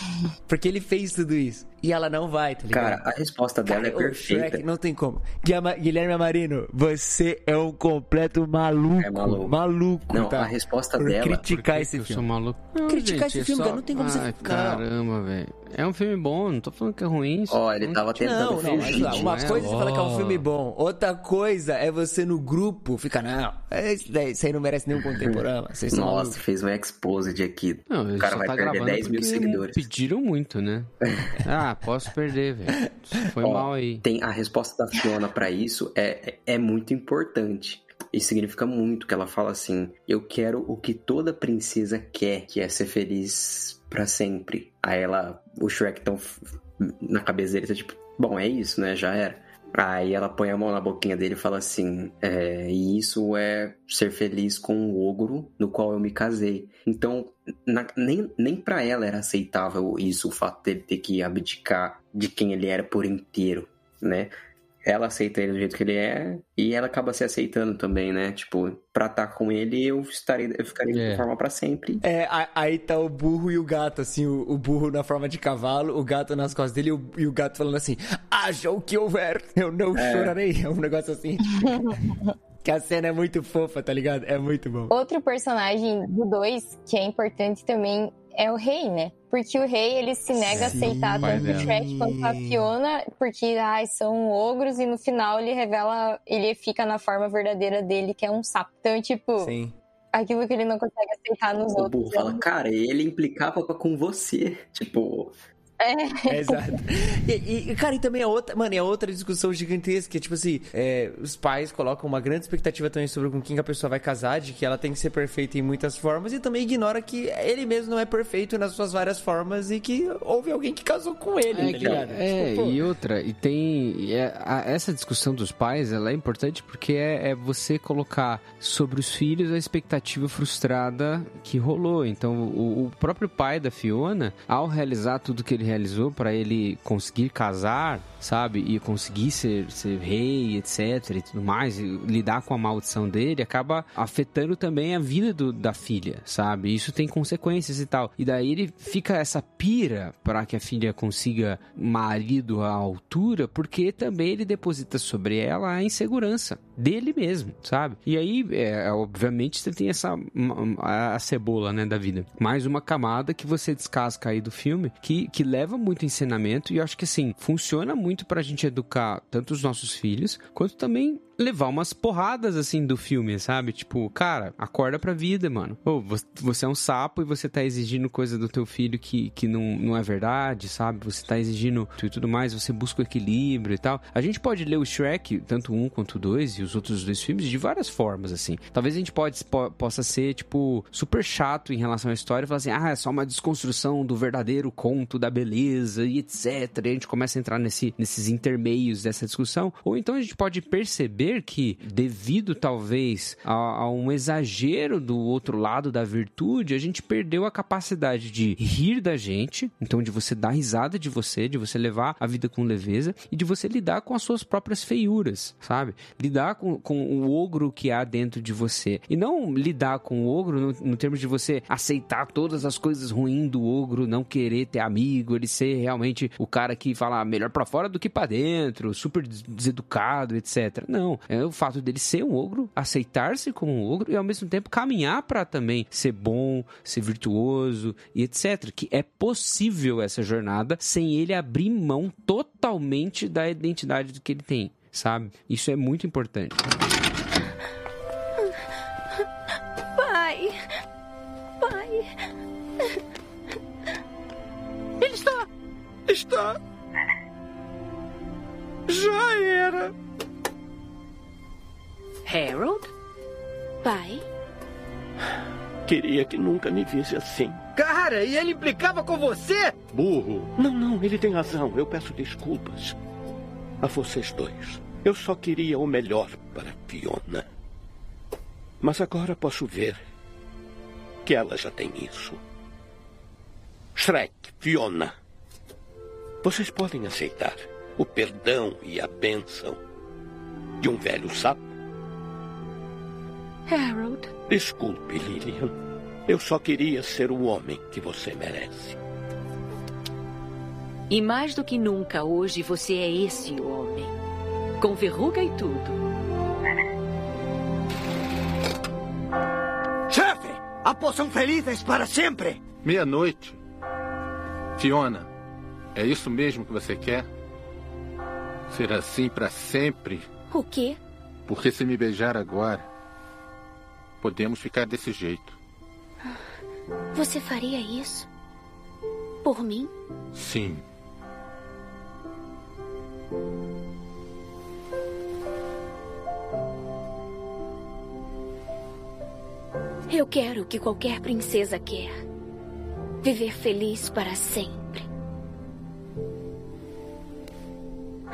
Porque ele fez tudo isso. E ela não vai, tá ligado? Cara, a resposta dela é o perfeita. Shrek não tem como. Guilherme Amarino, você é um completo maluco. É maluco. Maluco, Não, tá? a resposta Por dela- criticar esse Eu filme. sou maluco. Criticar esse é filme, só- cara, não tem como você Ai, ficar. Caramba, velho. É um filme bom, não tô falando que é ruim. Ó, ele tava tentando Não, não, fugir. lá, uma não é? coisa é você falar que é um filme bom, outra coisa é você no grupo ficar, não, isso aí não merece nenhum contemporâneo, Nossa, fez um exposed aqui. Não, o cara vai tá perder gravando 10 mil seguidores. Pediram muito, né? ah, posso perder, velho. Foi Ó, mal aí. Tem a resposta da Fiona pra isso é, é muito importante. E significa muito que ela fala assim: Eu quero o que toda princesa quer, que é ser feliz pra sempre. Aí ela, o Shrek tão na cabeça dele, tá tipo, bom, é isso, né? Já era. Aí ela põe a mão na boquinha dele e fala assim: é, e isso é ser feliz com o ogro no qual eu me casei. Então, na- nem, nem pra ela era aceitável isso, o fato dele ter que abdicar de quem ele era por inteiro, né? Ela aceita ele do jeito que ele é e ela acaba se aceitando também, né? Tipo, pra estar com ele eu estaria, eu ficaria É. de forma pra sempre. É, aí tá o burro e o gato, assim, o, o burro na forma de cavalo, o gato nas costas dele e o, e o gato falando assim, haja o que houver, eu não chorarei. É um negócio assim, que a cena é muito fofa, tá ligado? É muito bom. Outro personagem do 2 que é importante também é o rei, né? Porque o rei, ele se nega a Sim. aceitar Pai tanto o dela. Shrek quanto a Fiona, porque ai, são ogros, e no final ele revela, ele fica na forma verdadeira dele, que é um sapo. Então, tipo, Sim. aquilo que ele não consegue aceitar nos O outros. burro fala, cara, ele implicava com você. Tipo, É, Exato. E, e, cara, e também é outra, mano, é outra discussão gigantesca. Tipo assim, é, os pais colocam uma grande expectativa também sobre com quem a pessoa vai casar, de que ela tem que ser perfeita em muitas formas, e também ignora que ele mesmo não é perfeito nas suas várias formas e que houve alguém que casou com ele, tá É, que- ligado? é, Tipo, e outra, e tem. e é- a- essa discussão dos pais ela é importante porque é, é você colocar sobre os filhos a expectativa frustrada que rolou. Então, o, o próprio pai da Fiona, ao realizar tudo que ele realizou para ele conseguir casar, sabe, e conseguir ser, ser rei, etc, e tudo mais, e lidar com a maldição dele, acaba afetando também a vida do- da filha, sabe? Isso tem consequências e tal. E daí ele fica essa pira para que a filha consiga marido à altura, porque também ele deposita sobre ela a insegurança dele mesmo, sabe? E aí, é, obviamente, você tem essa a, a cebola, né, da vida. Mais uma camada que você descasca aí do filme, que, que leva muito ensinamento e eu acho que assim, funciona muito pra gente educar tanto os nossos filhos, quanto também levar umas porradas assim do filme, sabe? Tipo, cara, acorda pra vida, mano. Vo- você é um sapo e você tá exigindo coisa do teu filho que, que não, não é verdade, sabe? Você tá exigindo e tudo mais, você busca o equilíbrio e tal. A gente pode ler o Shrek, tanto um quanto dois, e os outros dois filmes, de várias formas, assim. Talvez a gente pode, po- possa ser, tipo, super chato em relação à história e falar assim, ah, é só uma desconstrução do verdadeiro conto da beleza e etc. E a gente começa a entrar nesse, nesses intermeios dessa discussão. Ou então a gente pode perceber que, devido talvez a, a um exagero do outro lado da virtude, a gente perdeu a capacidade de rir da gente, então de você dar risada de você, de você levar a vida com leveza e de você lidar com as suas próprias feiuras, sabe? Lidar com, com o ogro que há dentro de você. E não lidar com o ogro no, no termos de você aceitar todas as coisas ruins do ogro, não querer ter amigo, ele ser realmente o cara que fala melhor pra fora do que pra dentro, super des- deseducado, etc. Não. É o fato dele ser um ogro, aceitar-se como um ogro e ao mesmo tempo caminhar pra também ser bom, ser virtuoso e etc. Que é possível essa jornada sem ele abrir mão totalmente da identidade que ele tem, sabe? Isso é muito importante. Pai. Pai. Ele está. Está. Já era. Harold? Pai? Queria que nunca me visse assim. Cara, e ele implicava com você? Burro. Não, não, ele tem razão. Eu peço desculpas. A vocês dois. Eu só queria o melhor para Fiona. Mas agora posso ver que ela já tem isso. Shrek, Fiona. Vocês podem aceitar o perdão e a bênção de um velho sapo? Harold. Desculpe, Lillian. Eu só queria ser o homem que você merece. E mais do que nunca hoje você é esse homem. Com verruga e tudo. Chefe, a poção felizes para sempre. Meia-noite. Fiona, é isso mesmo que você quer? Ser assim pra sempre? O quê? Porque se me beijar agora, podemos ficar desse jeito. Você faria isso? Por mim? Sim. Eu quero o que qualquer princesa quer. Viver feliz para sempre.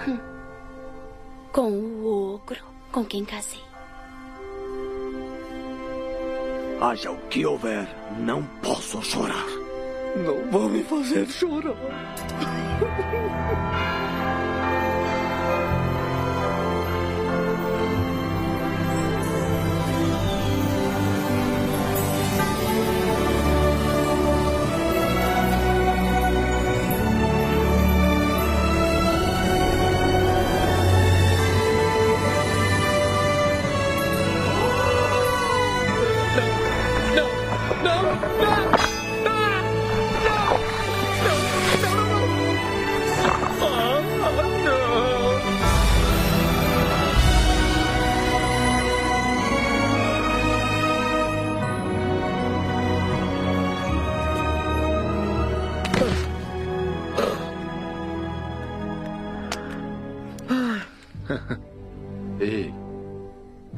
Hum. Com o ogro com quem casei. Haja o que houver, não posso chorar. Não vou me fazer chorar.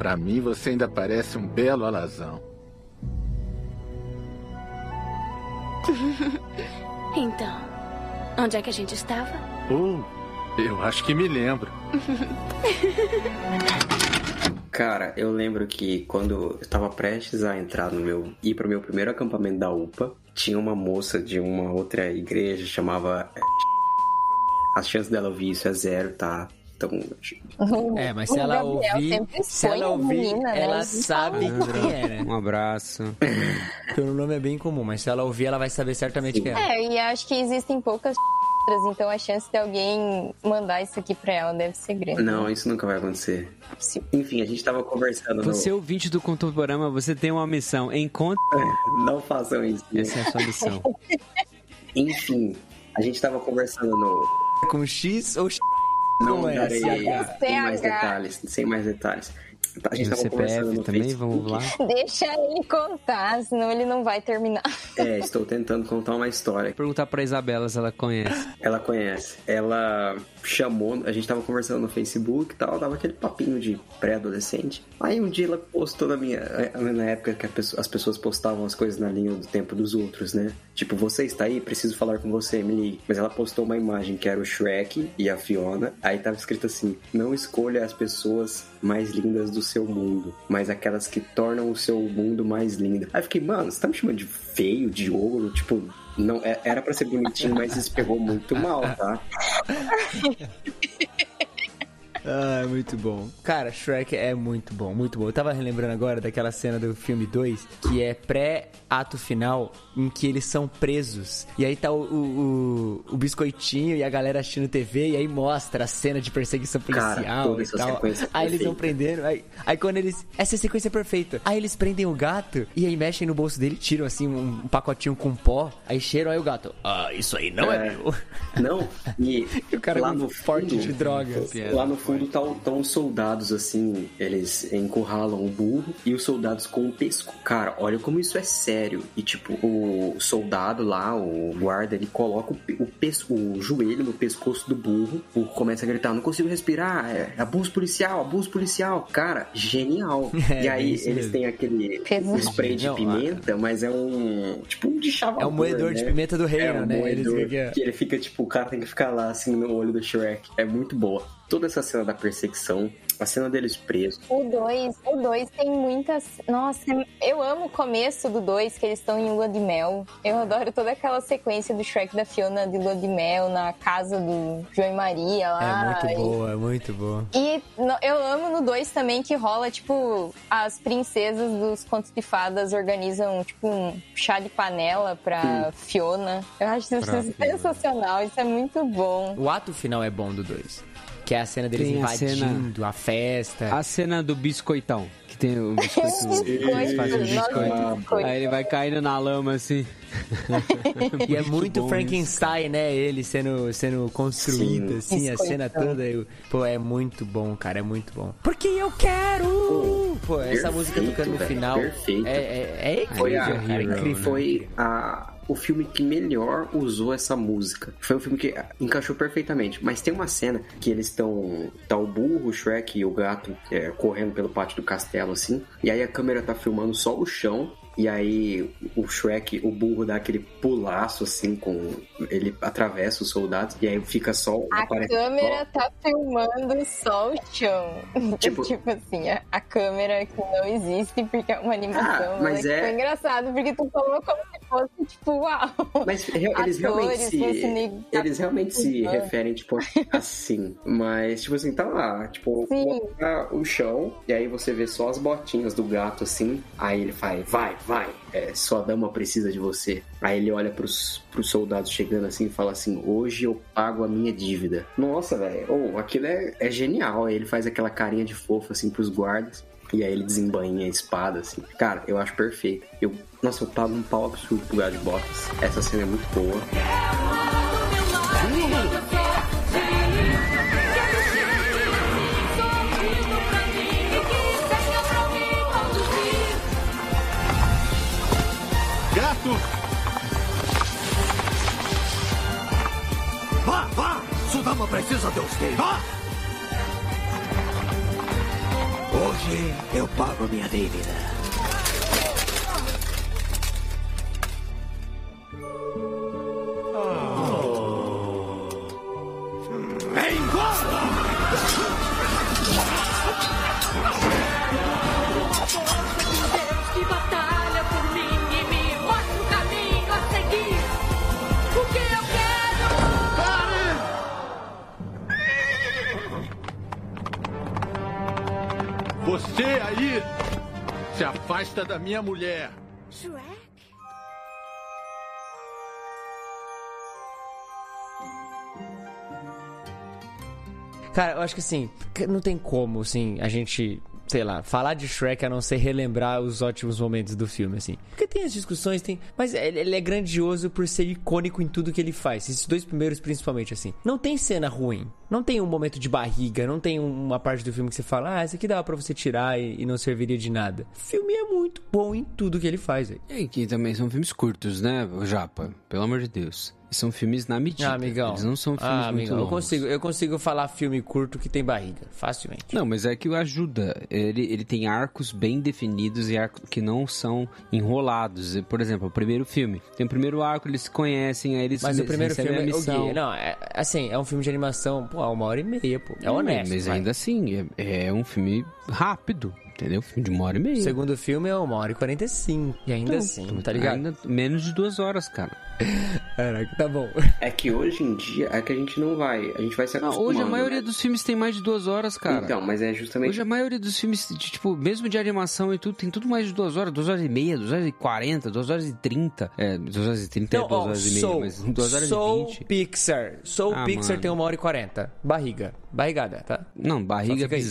pra mim você ainda parece um belo alazão. então, onde é que a gente estava? Oh, eu acho que me lembro. Cara, eu lembro que quando eu estava prestes a entrar no meu. ir pro meu primeiro acampamento da UPA, tinha uma moça de uma outra igreja chamava. As chances dela ouvir isso é zero, tá? Então. É, mas se ela Gabriel ouvir, sempre se ela ouvir, menina, né? ela Ele sabe quem é, né? Um abraço. Porque o nome é bem comum, mas se ela ouvir, ela vai saber certamente quem é. É, e acho que existem poucas então a chance de alguém mandar isso aqui pra ela deve ser grande. Não, isso nunca vai acontecer. Enfim, a gente tava conversando Você, no. ouvinte do Contemporama, você tem uma missão. Encontre. Não façam isso. Essa é a sua missão. Enfim, a gente tava conversando no. Com X ou X? Não Com darei SH? sem mais CH. detalhes, sem mais detalhes. A gente E tava conversando também, Facebook. vamos lá. Deixa ele contar, senão ele não vai terminar. É, estou tentando contar uma história. Perguntar pra Isabela se ela conhece. Ela conhece. Ela chamou, a gente tava conversando no Facebook e tal, tava aquele papinho de pré-adolescente. Aí um dia ela postou na minha. Na época que pessoa- as pessoas postavam as coisas na linha do tempo dos outros, né? Tipo, você está aí, preciso falar com você, me ligue. Mas ela postou uma imagem que era o Shrek e a Fiona. Aí tava escrito assim: não escolha as pessoas mais lindas do seu mundo, mas aquelas que tornam o seu mundo mais lindo. Aí fiquei, mano, você tá me chamando de feio, de ouro? Tipo, não, é- era pra ser bonitinho, mas isso pegou muito mal, tá? Ah, muito bom. Cara, Shrek é muito bom, muito bom. Eu tava relembrando agora daquela cena do filme 2, que é pré-ato final, em que eles são presos. E aí tá o, o, o- biscoitinho e a galera assistindo TV, e aí mostra a cena de perseguição Cara, policial toda e essa tal. sequência é Aí eles vão prendendo, aí, aí quando eles. Essa é a sequência perfeita. Aí eles prendem o gato e aí mexem no bolso dele, tiram assim um, pacotinho com pó, aí cheiram, aí o gato. Ah, isso aí não é, É. meu. Não, e o cara lá no fundo, de drogas. Lá no fundo estão os soldados assim, eles encurralam o burro e os soldados com o pesco. Cara, olha como isso é sério. E tipo, o soldado lá, o guarda, ele coloca o, pe- o, pesco, o joelho no pescoço do burro. O burro começa a gritar: Não consigo respirar, é abuso policial, abuso policial. Cara, genial. É, e aí isso eles mesmo. têm aquele spray de Não, pimenta, mas é um tipo um de chavador, É um moedor de né? pimenta do reino, é um né? Eles Moedor, ficam- que ele fica tipo, o cara tem que ficar lá assim no olho do Shrek. É muito boa. Toda essa cena da perseguição, a cena deles presos. O 2, o 2 tem muitas. Nossa, eu amo o começo do 2, que eles estão em lua de mel. Eu adoro toda aquela sequência do Shrek da Fiona de lua de mel na casa do João e Maria lá. É muito E- boa, é muito boa. E no- eu amo no 2 também que rola, tipo, as princesas dos contos de fadas organizam, tipo, um chá de panela pra Fiona. Eu acho isso Pra sensacional, isso é muito bom. O ato final é bom do 2. Que é a cena deles Tem a cena- invadindo a festa. A cena do biscoitão, que tem o biscoito. Eles fazem o biscoito. Aí ele vai caindo na lama assim. E é muito Frankenstein, né? Ele sendo, sendo construído, assim, a cena Biscoitão. toda. eu- Pô, é muito bom, cara, é muito bom. Porque eu quero! Pô, essa música Perfeito, tocando no final. perfeito. É, é, é Foi, a, incrível, cara, incrível. foi a, o filme que melhor usou essa música. Foi um filme que encaixou perfeitamente. Mas tem uma cena que eles estão. Tá o burro, o Shrek e o gato é, correndo pelo pátio do castelo, assim. E aí a câmera tá filmando só o chão. E aí o Shrek, o burro, dá aquele pulaço assim com. Ele atravessa os soldados. E aí fica só. A câmera tá filmando só o chão. Tipo- Tipo, assim, a, a câmera que não existe porque é uma animação. Ah, mas né? é- Foi engraçado, porque tu falou como se fosse, tipo, uau. Mas re- eles realmente Atores, se, eles realmente se referem, tipo, assim. Mas, tipo assim, tá lá, tipo, Sim. tá o chão, e aí você vê só as botinhas do gato, assim. Aí ele faz, vai, vai, é, sua dama precisa de você. Aí ele olha pros, pros soldados chegando assim e fala assim, hoje eu pago a minha dívida. Nossa, velho, oh, aquilo é, é genial. Aí ele faz aquela carinha de fofo, assim, pros guardas. E aí ele desembainha a espada, assim. Cara, eu acho perfeito. Eu, nossa, eu pago um pau absurdo pro Gato de Botas. Essa cena é muito boa. Gato! Vá, vá! Sudama precisa de você. Vá! Hoje eu pago minha dívida. Afasta da minha mulher. Shrek? Cara, eu acho que assim, que não tem como, assim, a gente, sei lá, falar de Shrek a não ser relembrar os ótimos momentos do filme, assim. Porque tem as discussões, tem. Mas ele, é grandioso por ser icônico em tudo que ele faz. Esses dois primeiros, principalmente, assim. Não tem cena ruim. Não tem um momento de barriga, não tem uma parte do filme que você fala, ah, isso aqui dava pra você tirar e, não serviria de nada. O filme é muito bom em tudo que ele faz, velho. E que também são filmes curtos, né, Japa? Pelo amor de Deus. São filmes na medida. Ah, amigão. Eles não são filmes ah, muito amigão, eu longos. consigo, eu consigo falar filme curto que tem barriga, facilmente. Não, mas é que ajuda. Ele, ele tem arcos bem definidos e arcos que não são enrolados. Por exemplo, o primeiro filme. Tem o primeiro arco, eles se conhecem, aí eles Mas o primeiro filme, a missão. o não, é, assim, é um filme de animação, pô, uma hora e meia, pô. É honesto. Mas vai. ainda assim, é, é um filme rápido, entendeu? Filme de uma hora e meia. O segundo filme é uma hora e quarenta e cinco. E ainda Então, assim, tá ligado? ainda menos de duas horas, cara. Caraca, tá bom. É que hoje em dia é que a gente não vai. A gente vai se Não, acostumando. hoje a maioria né? dos filmes tem mais de duas horas, cara. Então, mas é justamente. Hoje a maioria dos filmes, de, tipo, mesmo de animação e tudo, tem tudo mais de duas horas, duas horas e meia, duas horas e quarenta, duas horas e trinta. É, duas horas e trinta é duas ó, horas e meia, Soul, mas duas horas Soul e vinte. Pixar. Soul Ah, Pixar mano. tem uma hora e quarenta. Barriga. Barrigada, tá? Não, barriga fica aí.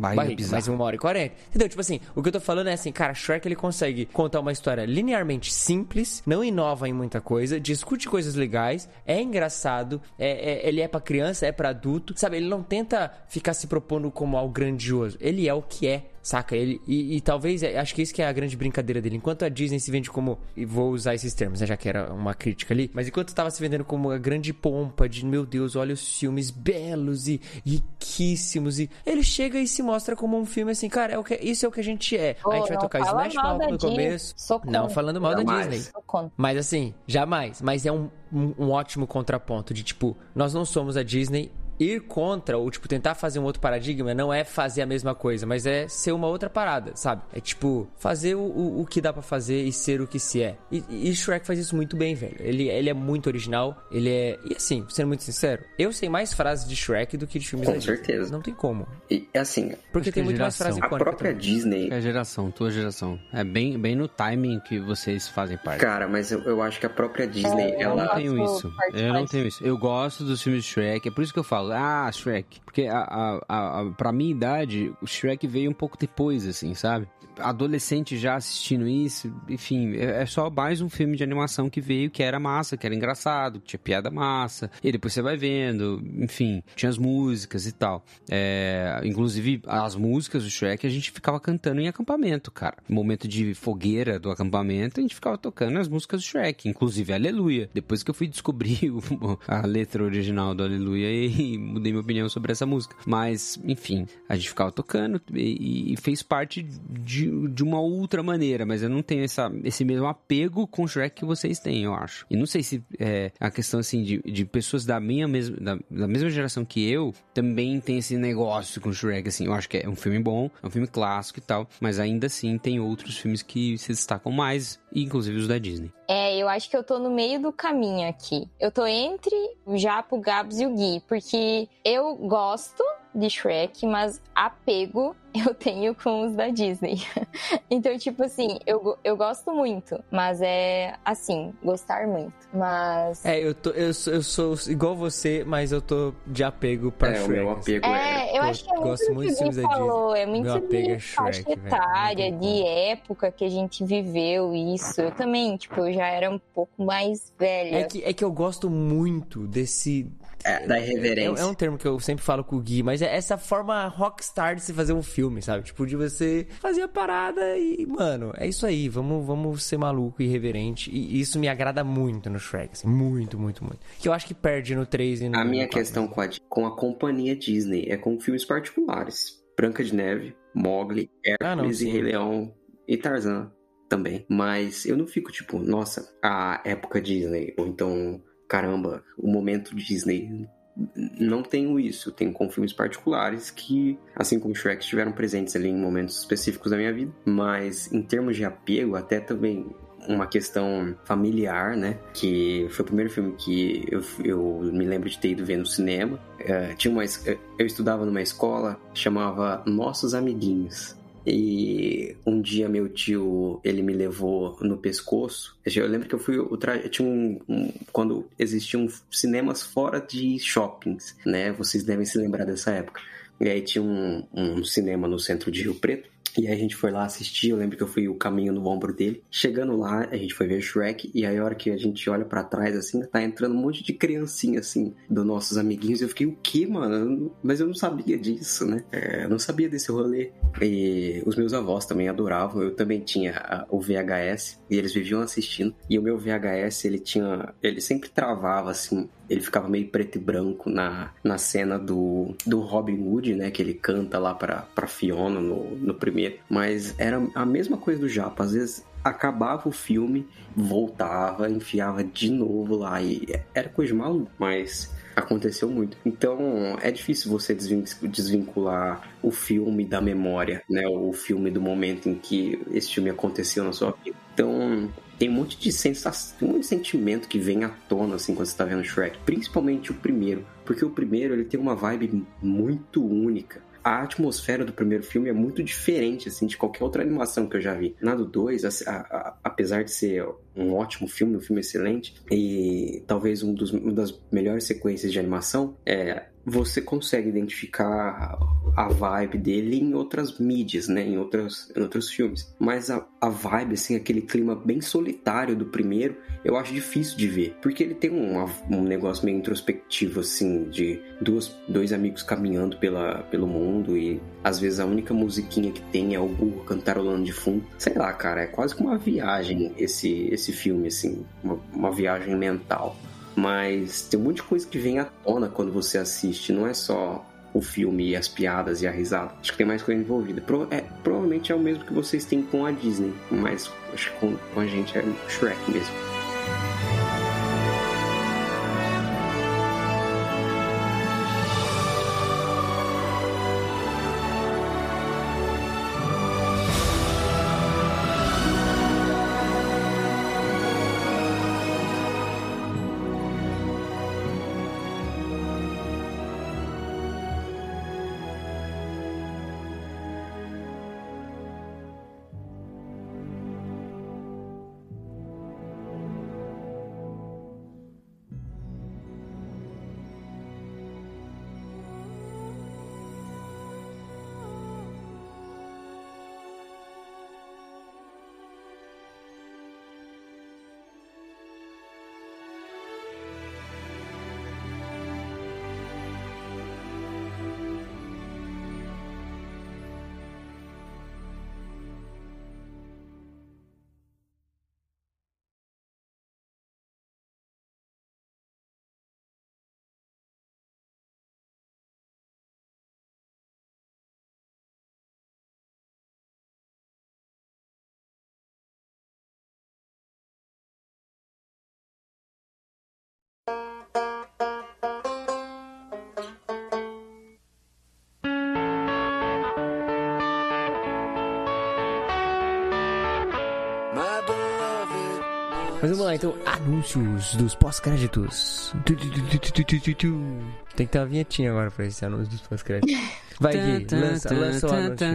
Barriga, bizarra. mas uma hora e quarenta. Entendeu? Tipo assim, o que eu tô falando é assim, cara, Shrek ele consegue contar uma história linearmente simples, não inova em muita coisa, discute coisas legais, é engraçado, é, é- ele é pra criança, é pra adulto, sabe? Ele não tenta ficar se propondo como algo grandioso. Ele é o que é. Saca? Ele, e, e talvez, é, acho que isso que é a grande brincadeira dele. Enquanto a Disney se vende como. E vou usar esses termos, né? Já que era uma crítica ali. Mas enquanto tava se vendendo como a grande pompa de, meu Deus, olha os filmes belos e riquíssimos. E ele chega e se mostra como um filme assim, cara, é o que, isso é o que a gente é. Ô, a gente vai não tocar Smash mal Mouth no Disney. começo. Não falando mal da Jamais. Disney. Mas assim, jamais. Mas é um, um, um ótimo contraponto de tipo, nós não somos a Disney. Ir contra, ou tipo, tentar fazer um outro paradigma não é fazer a mesma coisa, mas é ser uma outra parada, sabe? É tipo, fazer o, o, o que dá pra fazer e ser o que se é. E, e Shrek faz isso muito bem, velho. Ele, ele é muito original, ele é. E assim, sendo muito sincero, eu sei mais frases de Shrek do que de filmes Com da Disney. certeza. Não tem como. E assim, Porque tem é muito mais geração. frase a própria também. Disney. É a geração, tua geração. É bem, bem no timing que vocês fazem parte. Cara, mas eu, eu acho que a própria Disney, É, Eu não ela. tenho isso. Eu não tenho isso. Eu gosto dos filmes de Shrek. É por isso que eu falo, ah, Shrek. Porque a, a, a, pra minha idade, o Shrek veio um pouco depois, assim, sabe? Adolescente já assistindo isso, enfim, é é só mais um filme de animação que veio que era massa, que era engraçado, que tinha piada massa. E depois você vai vendo, enfim, tinha as músicas e tal. É, inclusive, as músicas do Shrek a gente ficava cantando em acampamento, cara. No momento de fogueira do acampamento, a gente ficava tocando as músicas do Shrek, inclusive Aleluia. Depois que eu fui descobrir o- a letra original do Aleluia e mudei minha opinião sobre essa música. Mas, enfim, a gente ficava tocando e, e fez parte de, de uma outra maneira, mas eu não tenho essa, esse mesmo apego com o Shrek que vocês têm, eu acho. E não sei se é a questão assim de, de pessoas da minha mesma, da, da mesma geração que eu também tem esse negócio com o Shrek, assim. Eu acho que é um filme bom, é um filme clássico e tal, mas ainda assim tem outros filmes que se destacam mais, inclusive os da Disney. É, eu acho que eu tô no meio do caminho aqui. Eu tô entre o Japo, o Gabs e o Gui, porque eu gosto de Shrek, mas apego eu tenho com os da Disney. então, tipo assim, eu, eu gosto muito, mas é assim, gostar muito. Mas. É, eu, tô, eu, sou, eu sou igual você, mas eu tô de apego pra É, o Shrek. meu apego é. É, eu acho que é muito gosto do muito que o Gui da Disney. falou. É muito Meu apego é de faixa Shrek, velho. etária, de época que a gente viveu isso. Eu também, tipo, eu já era um pouco mais velha. É que, é que eu gosto muito desse. É, da É, irreverência. é um termo que eu sempre falo com o Gui, mas é essa forma rockstar de se fazer um filme, sabe? Tipo, de você fazer a parada e, mano, é isso aí, vamos, vamos ser maluco e irreverente. E isso me agrada muito no Shrek, assim, muito, muito, muito. Que eu acho que perde no 3 e no A minha no questão com a, com a companhia Disney é com filmes particulares. Branca de Neve, Mogli, Ah, não, Hércules e. Rei Leão e Tarzan também. Mas eu não fico tipo, nossa, a época Disney, ou então, caramba, o momento Disney. Não tenho isso, tenho com filmes particulares que, assim como Shrek, estiveram presentes ali em momentos específicos da minha vida. Mas em termos de apego, até também uma questão familiar, né? Que foi o primeiro filme que eu, eu me lembro de ter ido ver no cinema. É, tinha uma, es- eu estudava numa escola chamava Nossos Amiguinhos. E um dia meu tio, ele me levou no pescoço. Eu lembro que eu fui, o tra... tinha um, um- quando existiam cinemas fora de shoppings, né? Vocês devem se lembrar dessa época. E aí tinha um, um cinema no centro de Rio Preto E aí a gente foi lá assistir, eu lembro que eu fui o caminho no ombro dele. Chegando lá, a gente foi ver Shrek, e aí a hora que a gente olha pra trás, assim, tá entrando um monte de criancinha, assim, dos nossos amiguinhos. Eu fiquei, o quê, mano? Mas eu não sabia disso, né? É, eu não sabia desse rolê. E os meus avós também adoravam. Eu também tinha o VHS, e eles viviam assistindo. E o meu VHS, ele tinha... Ele sempre travava, assim, ele ficava meio preto e branco na, na cena do, do Robin Hood, né? Que ele canta lá pra, pra Fiona no, no primeiro. Mas era a mesma coisa do Japa. Às vezes acabava o filme, voltava, enfiava de novo lá. E era coisa de maluco, mas aconteceu muito. Então é difícil você desvin- desvincular o filme da memória, né? O filme do momento em que esse filme aconteceu na sua vida. Então tem um monte de sensação, um monte de sentimento que vem à tona assim quando você tá vendo Shrek, principalmente o primeiro, porque o primeiro ele tem uma vibe muito única. A atmosfera do primeiro filme é muito diferente assim de qualquer outra animação que eu já vi. Na do 2, a- a- apesar de ser um ótimo filme, um filme excelente e talvez um dos, uma das melhores sequências de animação, é, você consegue identificar a vibe dele em outras mídias, né? Em, outras, em outros filmes. Mas a, a vibe, assim, aquele clima bem solitário do primeiro, eu acho difícil de ver. Porque ele tem um, um negócio meio introspectivo, assim, de duas, dois amigos caminhando pela, pelo mundo e às vezes a única musiquinha que tem é o burro cantarolando de fundo. Sei lá, cara, é quase que uma viagem esse, esse filme, assim, uma, uma viagem mental. Mas tem um monte de coisa que vem à tona quando você assiste, não é só o filme e as piadas e a risada. Acho que tem mais coisa envolvida. Pro- é, provavelmente é o mesmo que vocês têm com a Disney, mas acho que com, com a gente é Shrek mesmo. Mas vamos lá, então, anúncios dos pós-créditos. Tem que ter uma vinhetinha agora pra esse anúncio dos pós-créditos. Vai, Gui, lança, lança o anúncio.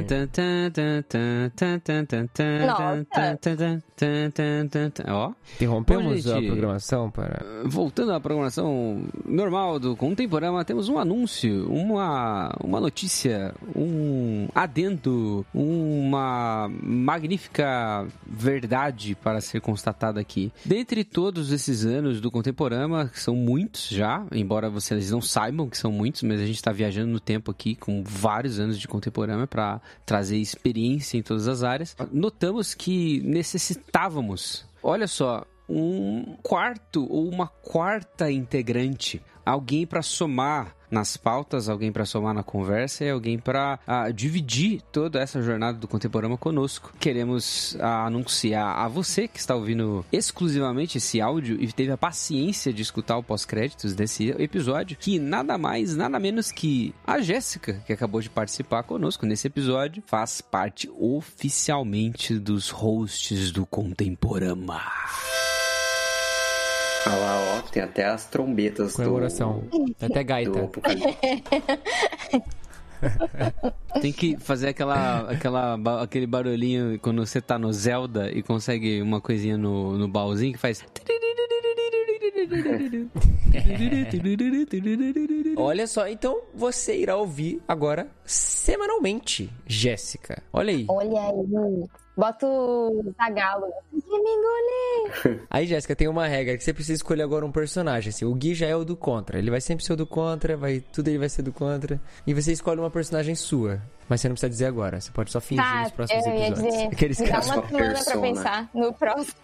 Ó. Interrompemos Bom, a gente, programação para... Voltando à programação normal do Contemporâneo, temos um anúncio, uma, uma notícia, um adendo, uma magnífica verdade para ser constatada aqui. Dentre todos esses anos do Contemporâneo, que são muitos já, embora vocês não saibam que são muitos, mas a gente está viajando no tempo aqui com vários anos de Contemporâneo para trazer experiência em todas as áreas, notamos que necessitávamos, olha só, um quarto ou uma quarta integrante, alguém para somar nas pautas, alguém para somar na conversa e alguém para dividir toda essa jornada do contemporâneo conosco. Queremos ah, anunciar a você que está ouvindo exclusivamente esse áudio e teve a paciência de escutar o pós-créditos desse episódio, que nada mais, nada menos que a Jéssica, que acabou de participar conosco nesse episódio, faz parte oficialmente dos hosts do Contemporama. Ah lá, ó, tem até as trombetas Comemoração. do... Tem até gaita. do. Tem que fazer aquela, aquela, aquele barulhinho quando você tá no Zelda e consegue uma coisinha no, no baúzinho que faz. Olha só, então você irá ouvir agora semanalmente, Jéssica. Olha aí. Olha aí. Bota o Zagalo. Que me engole. Aí, Jéssica, tem uma regra que você precisa escolher agora um personagem. Assim, o Gui já é o do contra. Ele vai sempre ser o do contra, vai, tudo ele vai ser do contra. E você escolhe uma personagem sua. Mas você não precisa dizer agora. Você pode só fingir Tá, nos próximos eu ia episódios. dizer. Aqueles me dá uma semana pra pensar no próximo.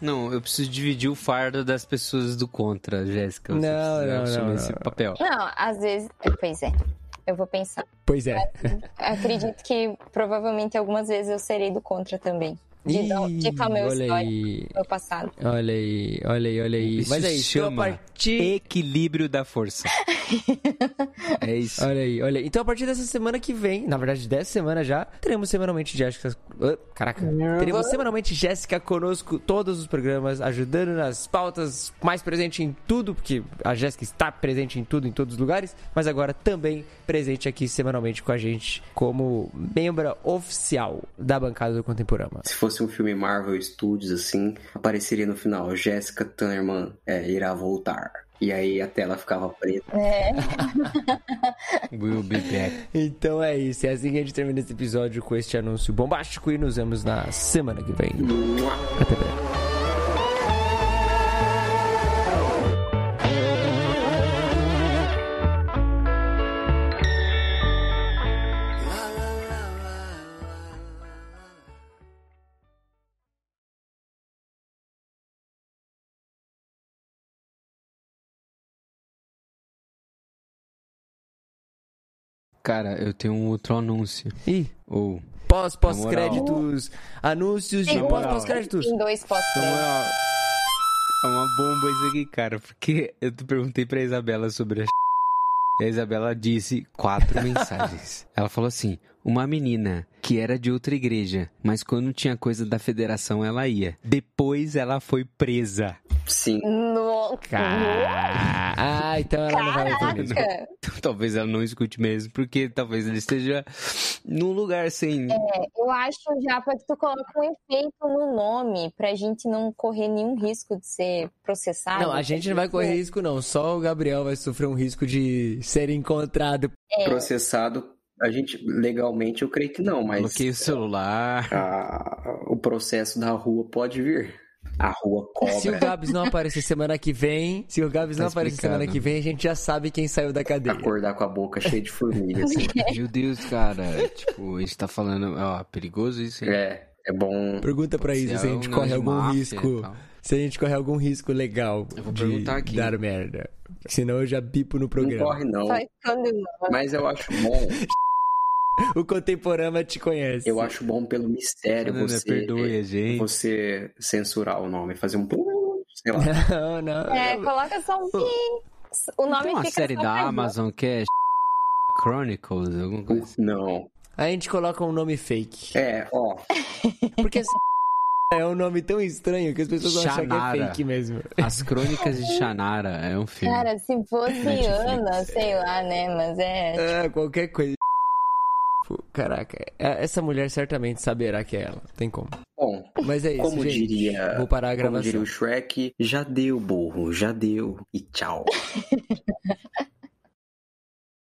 Não, eu preciso dividir o fardo das pessoas do contra, Jéssica. Não, não, assumir não, esse não. papel. Não, às vezes. Pois é. Eu vou pensar. Pois é. Acredito que provavelmente algumas vezes eu serei do contra também. De, de Ih, tal meu olha história, aí. meu passado. Olha aí, olha aí, olha aí. Isso Mas é isso. Então, a chama partir... equilíbrio da força. é isso. Olha aí, olha aí. Então, a partir dessa semana que vem, na verdade, dessa semana já, teremos semanalmente Jéssica. Caraca. Teremos semanalmente Jéssica conosco, todos os programas, ajudando nas pautas, mais presente em tudo, porque a Jéssica está presente em tudo, em todos os lugares, mas agora também presente aqui semanalmente com a gente, como membro oficial da bancada do Contemporama. Se fosse um filme Marvel Studios, assim, apareceria no final, Jessica Thunderman é, irá voltar. E aí a tela ficava preta. É. We'll be back. Então é isso, é assim que a gente termina esse episódio com este anúncio bombástico e nos vemos na semana que vem. Até breve. Cara, eu tenho um outro anúncio. Ih. Ou. Pós, Na moral. pós-créditos, anúncios de Tem pós, dois- pós-créditos. Tem dois pós-créditos. É uma bomba isso aqui, cara. Porque eu te perguntei pra Isabela sobre a e a Isabela disse quatro mensagens. Ela falou assim: uma menina que era de outra igreja, mas quando tinha coisa da federação ela ia. Depois ela foi presa. Sim. No... Ah, então ela não vai ouvir. Caraca! Talvez ela não escute mesmo, porque talvez ele esteja num lugar sem. É, eu acho, Japa, que tu coloca um efeito no nome pra gente não correr nenhum risco de ser processado. Não, a gente não vai correr risco, não. Só o Gabriel vai sofrer um risco de ser encontrado. É. Processado, a gente, legalmente, eu creio que não, mas Bloqueei o celular. a- o processo da rua pode vir. A rua Se o cobra. Gabs não aparecer semana que vem, se o Gabs Tá não aparecer semana que vem, a gente já sabe quem saiu da cadeia. Acordar com a boca cheia de formiga, assim. Meu Deus, cara. tipo, a gente tá falando. Ó, perigoso isso, hein? É, é bom. Pergunta pra Pode ser se a gente um corre algum máfia risco. tal. Se a gente corre algum risco legal Eu vou de perguntar aqui. dar merda. Senão eu já bipo no Não programa. corre, não. Quando não. Mas eu acho bom. O Contemporama te conhece. Eu acho bom pelo mistério Fernanda, você, perdoe a gente. você censurar o nome, fazer um pum, sei lá. Não, não. É, coloca só um. O nome Tem uma fica série da Amazon que é Chronicles, alguma coisa assim. Não. A gente coloca um nome fake. É, ó. Porque assim, é um nome tão estranho que as pessoas vão achar que é fake mesmo. As Crônicas de Shannara é um filme. Cara, se fosse Netflix. Ana, sei lá, né? Mas é. É, qualquer coisa. Pô, Caraca, é- essa mulher certamente saberá que é ela. Tem como. Bom, Mas é isso, como gente. diria, Vou parar a como gravação. diria o Shrek, já deu, burro, já deu e tchau.